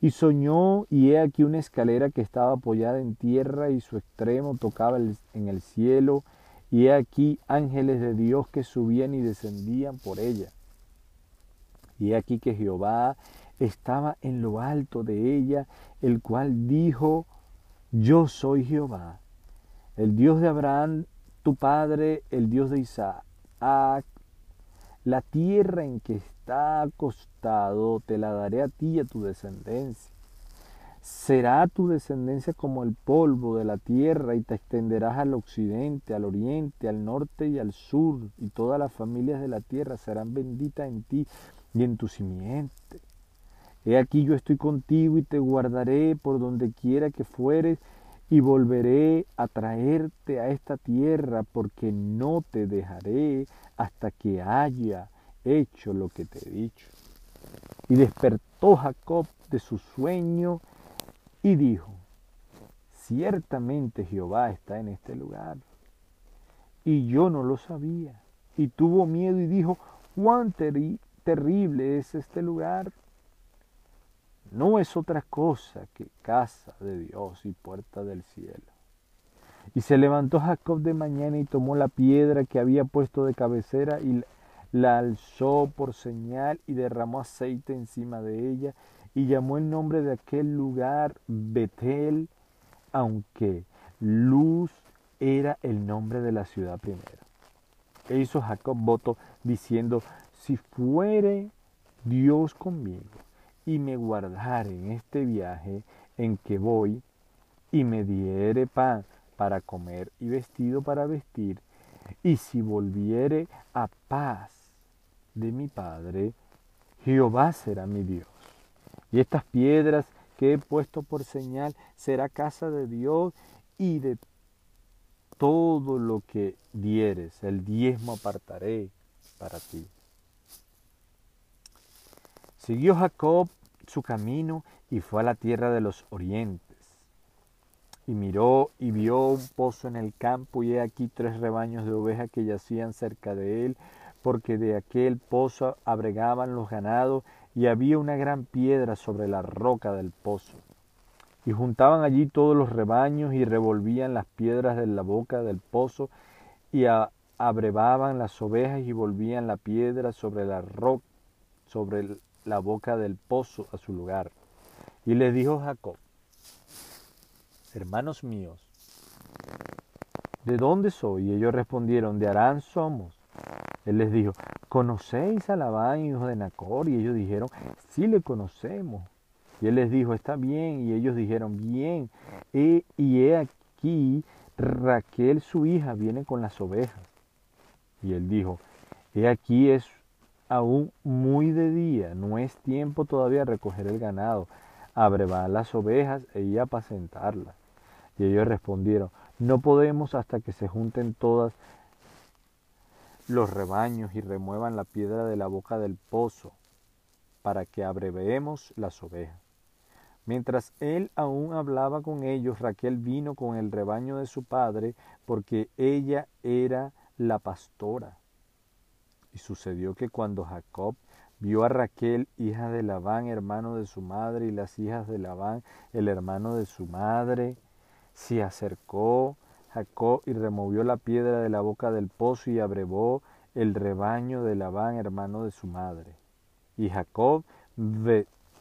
Y soñó, y he aquí una escalera que estaba apoyada en tierra y su extremo tocaba en el cielo, y he aquí ángeles de Dios que subían y descendían por ella. Y he aquí que Jehová estaba en lo alto de ella, el cual dijo, Yo soy Jehová, el Dios de Abraham, tu padre, el Dios de Isaac. La tierra en que está acostado, te la daré a ti y a tu descendencia. Será tu descendencia como el polvo de la tierra y te extenderás al occidente, al oriente, al norte y al sur, y todas las familias de la tierra serán benditas en ti y en tu simiente. He aquí yo estoy contigo y te guardaré por donde quiera que fueres y volveré a traerte a esta tierra porque no te dejaré hasta que haya hecho lo que te he dicho. Y despertó Jacob de su sueño y dijo, ciertamente Jehová está en este lugar. Y yo no lo sabía. Y tuvo miedo y dijo, cuán terrible es este lugar. No es otra cosa que casa de Dios y puerta del cielo. Y se levantó Jacob de mañana y tomó la piedra que había puesto de cabecera y la alzó por señal y derramó aceite encima de ella y llamó el nombre de aquel lugar Betel, aunque Luz era el nombre de la ciudad primera. E hizo Jacob voto diciendo, si fuere Dios conmigo y me guardare en este viaje en que voy y me diere pan para comer y vestido para vestir, y si volviere a paz de mi Padre, Jehová será mi Dios. Y estas piedras que he puesto por señal será casa de Dios y de todo lo que dieres, el diezmo apartaré para ti. Siguió Jacob su camino y fue a la tierra de los orientes. Y miró y vio un pozo en el campo y he aquí tres rebaños de ovejas que yacían cerca de él, porque de aquel pozo abregaban los ganados y había una gran piedra sobre la roca del pozo. Y juntaban allí todos los rebaños y revolvían las piedras de la boca del pozo y abrevaban las ovejas y volvían la piedra sobre la roca, sobre la boca del pozo a su lugar. Y les dijo Jacob, hermanos míos, ¿de dónde soy? Y ellos respondieron, de Arán somos. Él les dijo, ¿conocéis a Labán, hijo de Nacor? Y ellos dijeron, sí le conocemos. Y él les dijo, está bien. Y ellos dijeron, bien. y he aquí, Raquel su hija viene con las ovejas. Y él dijo, he aquí es aún muy de día, no es tiempo todavía recoger el ganado, abrevar las ovejas e ir a apacentarlas. Y ellos respondieron, no podemos hasta que se junten todas los rebaños y remuevan la piedra de la boca del pozo, para que abreveemos las ovejas. Mientras él aún hablaba con ellos, Raquel vino con el rebaño de su padre, porque ella era la pastora. Y sucedió que cuando Jacob vio a Raquel, hija de Labán, hermano de su madre, y las hijas de Labán, el hermano de su madre, se acercó Jacob y removió la piedra de la boca del pozo y abrevó el rebaño de Labán, hermano de su madre. Y Jacob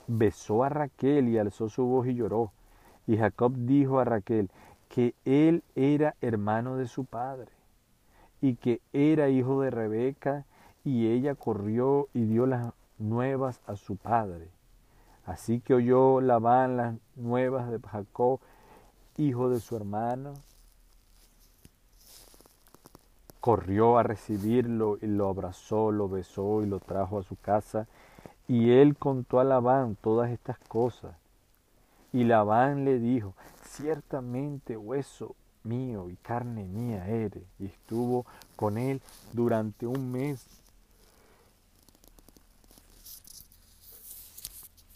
besó a Raquel y alzó su voz y lloró. Y Jacob dijo a Raquel que él era hermano de su padre y que era hijo de Rebeca y ella corrió y dio las nuevas a su padre. Así que oyó Labán las nuevas de Jacob, hijo de su hermano, corrió a recibirlo y lo abrazó, lo besó y lo trajo a su casa. Y él contó a Labán todas estas cosas. Y Labán le dijo, ciertamente hueso mío y carne mía eres. Y estuvo con él durante un mes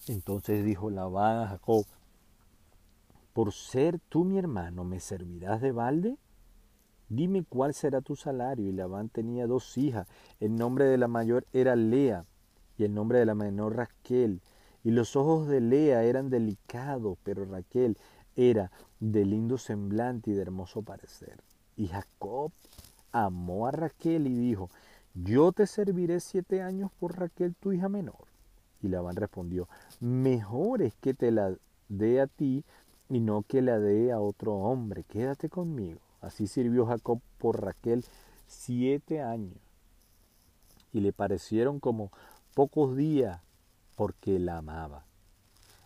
Entonces dijo Labán a Jacob, por ser tú mi hermano, ¿me servirás de balde? Dime cuál será tu salario. Y Labán tenía dos hijas. El nombre de la mayor era Lea y el nombre de la menor Raquel. Y los ojos de Lea eran delicados, pero Raquel era de lindo semblante y de hermoso parecer. Y Jacob amó a Raquel y dijo, yo te serviré siete años por Raquel, tu hija menor. Y Labán respondió, mejor es que te la dé a ti y no que la dé a otro hombre, quédate conmigo. Así sirvió Jacob por Raquel siete años y le parecieron como pocos días porque la amaba.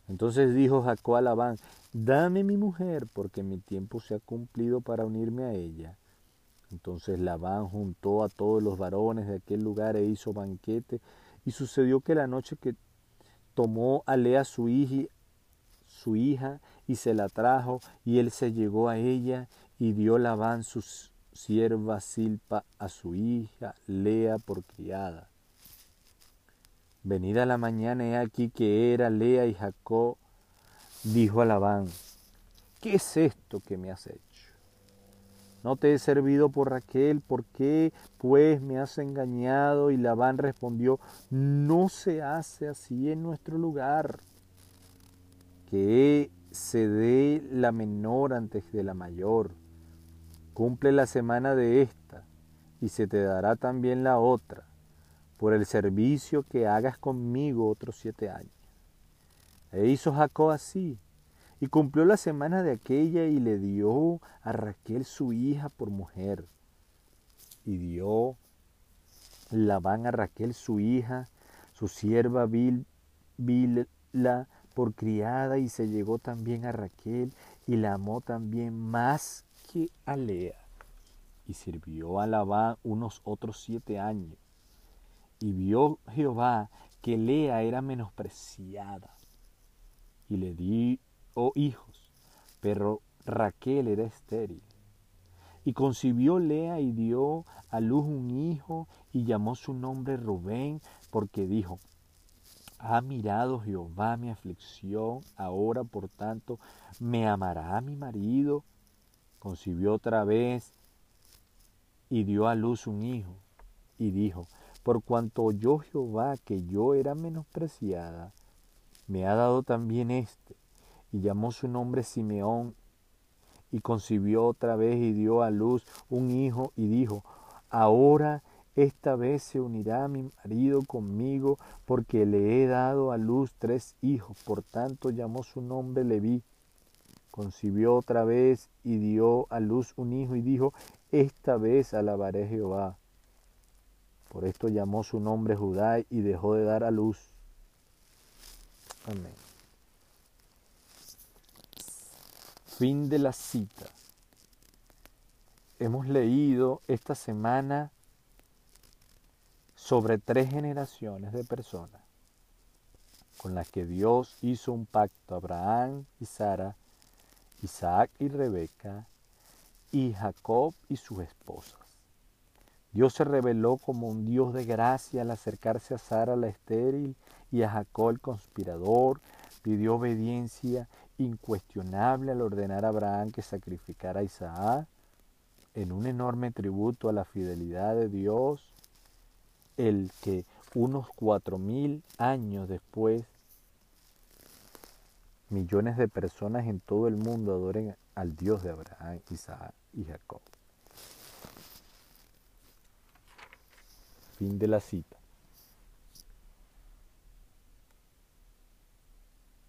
Entonces dijo Jacob a Labán, dame mi mujer porque mi tiempo se ha cumplido para unirme a ella. Entonces Labán juntó a todos los varones de aquel lugar e hizo banquete y sucedió que la noche que tomó a Lea su hija, y se la trajo, y él se llegó a ella y dio Labán su sierva Silpa a su hija Lea por criada. Venida la mañana, he aquí que era Lea y Jacob, dijo a Labán, ¿qué es esto que me has hecho? No te he servido por Raquel, ¿por qué pues me has engañado? Y Labán respondió, no se hace así en nuestro lugar, que se dé la menor antes de la mayor. Cumple la semana de esta, y se te dará también la otra, por el servicio que hagas conmigo otros siete años. E hizo Jacob así, y cumplió la semana de aquella y le dio a Raquel su hija por mujer. Y dio Labán a Raquel su hija, su sierva Bil, por criada, y se llegó también a Raquel y la amó también más que a Lea. Y sirvió a Labán unos otros siete años. Y vio Jehová que Lea era menospreciada. Y le dio hijos, pero Raquel era estéril. Y concibió Lea y dio a luz un hijo y llamó su nombre Rubén, porque dijo, ha mirado Jehová mi aflicción, ahora por tanto me amará mi marido. Concibió otra vez y dio a luz un hijo y dijo, por cuanto oyó Jehová que yo era menospreciada, me ha dado también este. Y llamó su nombre Simeón y concibió otra vez y dio a luz un hijo y dijo, ahora esta vez se unirá mi marido conmigo porque le he dado a luz tres hijos, por tanto llamó su nombre Leví. Concibió otra vez y dio a luz un hijo y dijo, esta vez alabaré Jehová. Por esto llamó su nombre Judá y dejó de dar a luz. Amén. Fin de la cita. Hemos leído esta semana sobre tres generaciones de personas con las que Dios hizo un pacto, Abraham y Sara, Isaac y Rebeca, y Jacob y sus esposas. Dios se reveló como un Dios de gracia al acercarse a Sara la estéril y a Jacob el conspirador, pidió obediencia incuestionable al ordenar a Abraham que sacrificara a Isaac en un enorme tributo a la fidelidad de Dios, el que unos cuatro mil años después millones de personas en todo el mundo adoren al Dios de Abraham, Isaac y Jacob. Fin de la cita.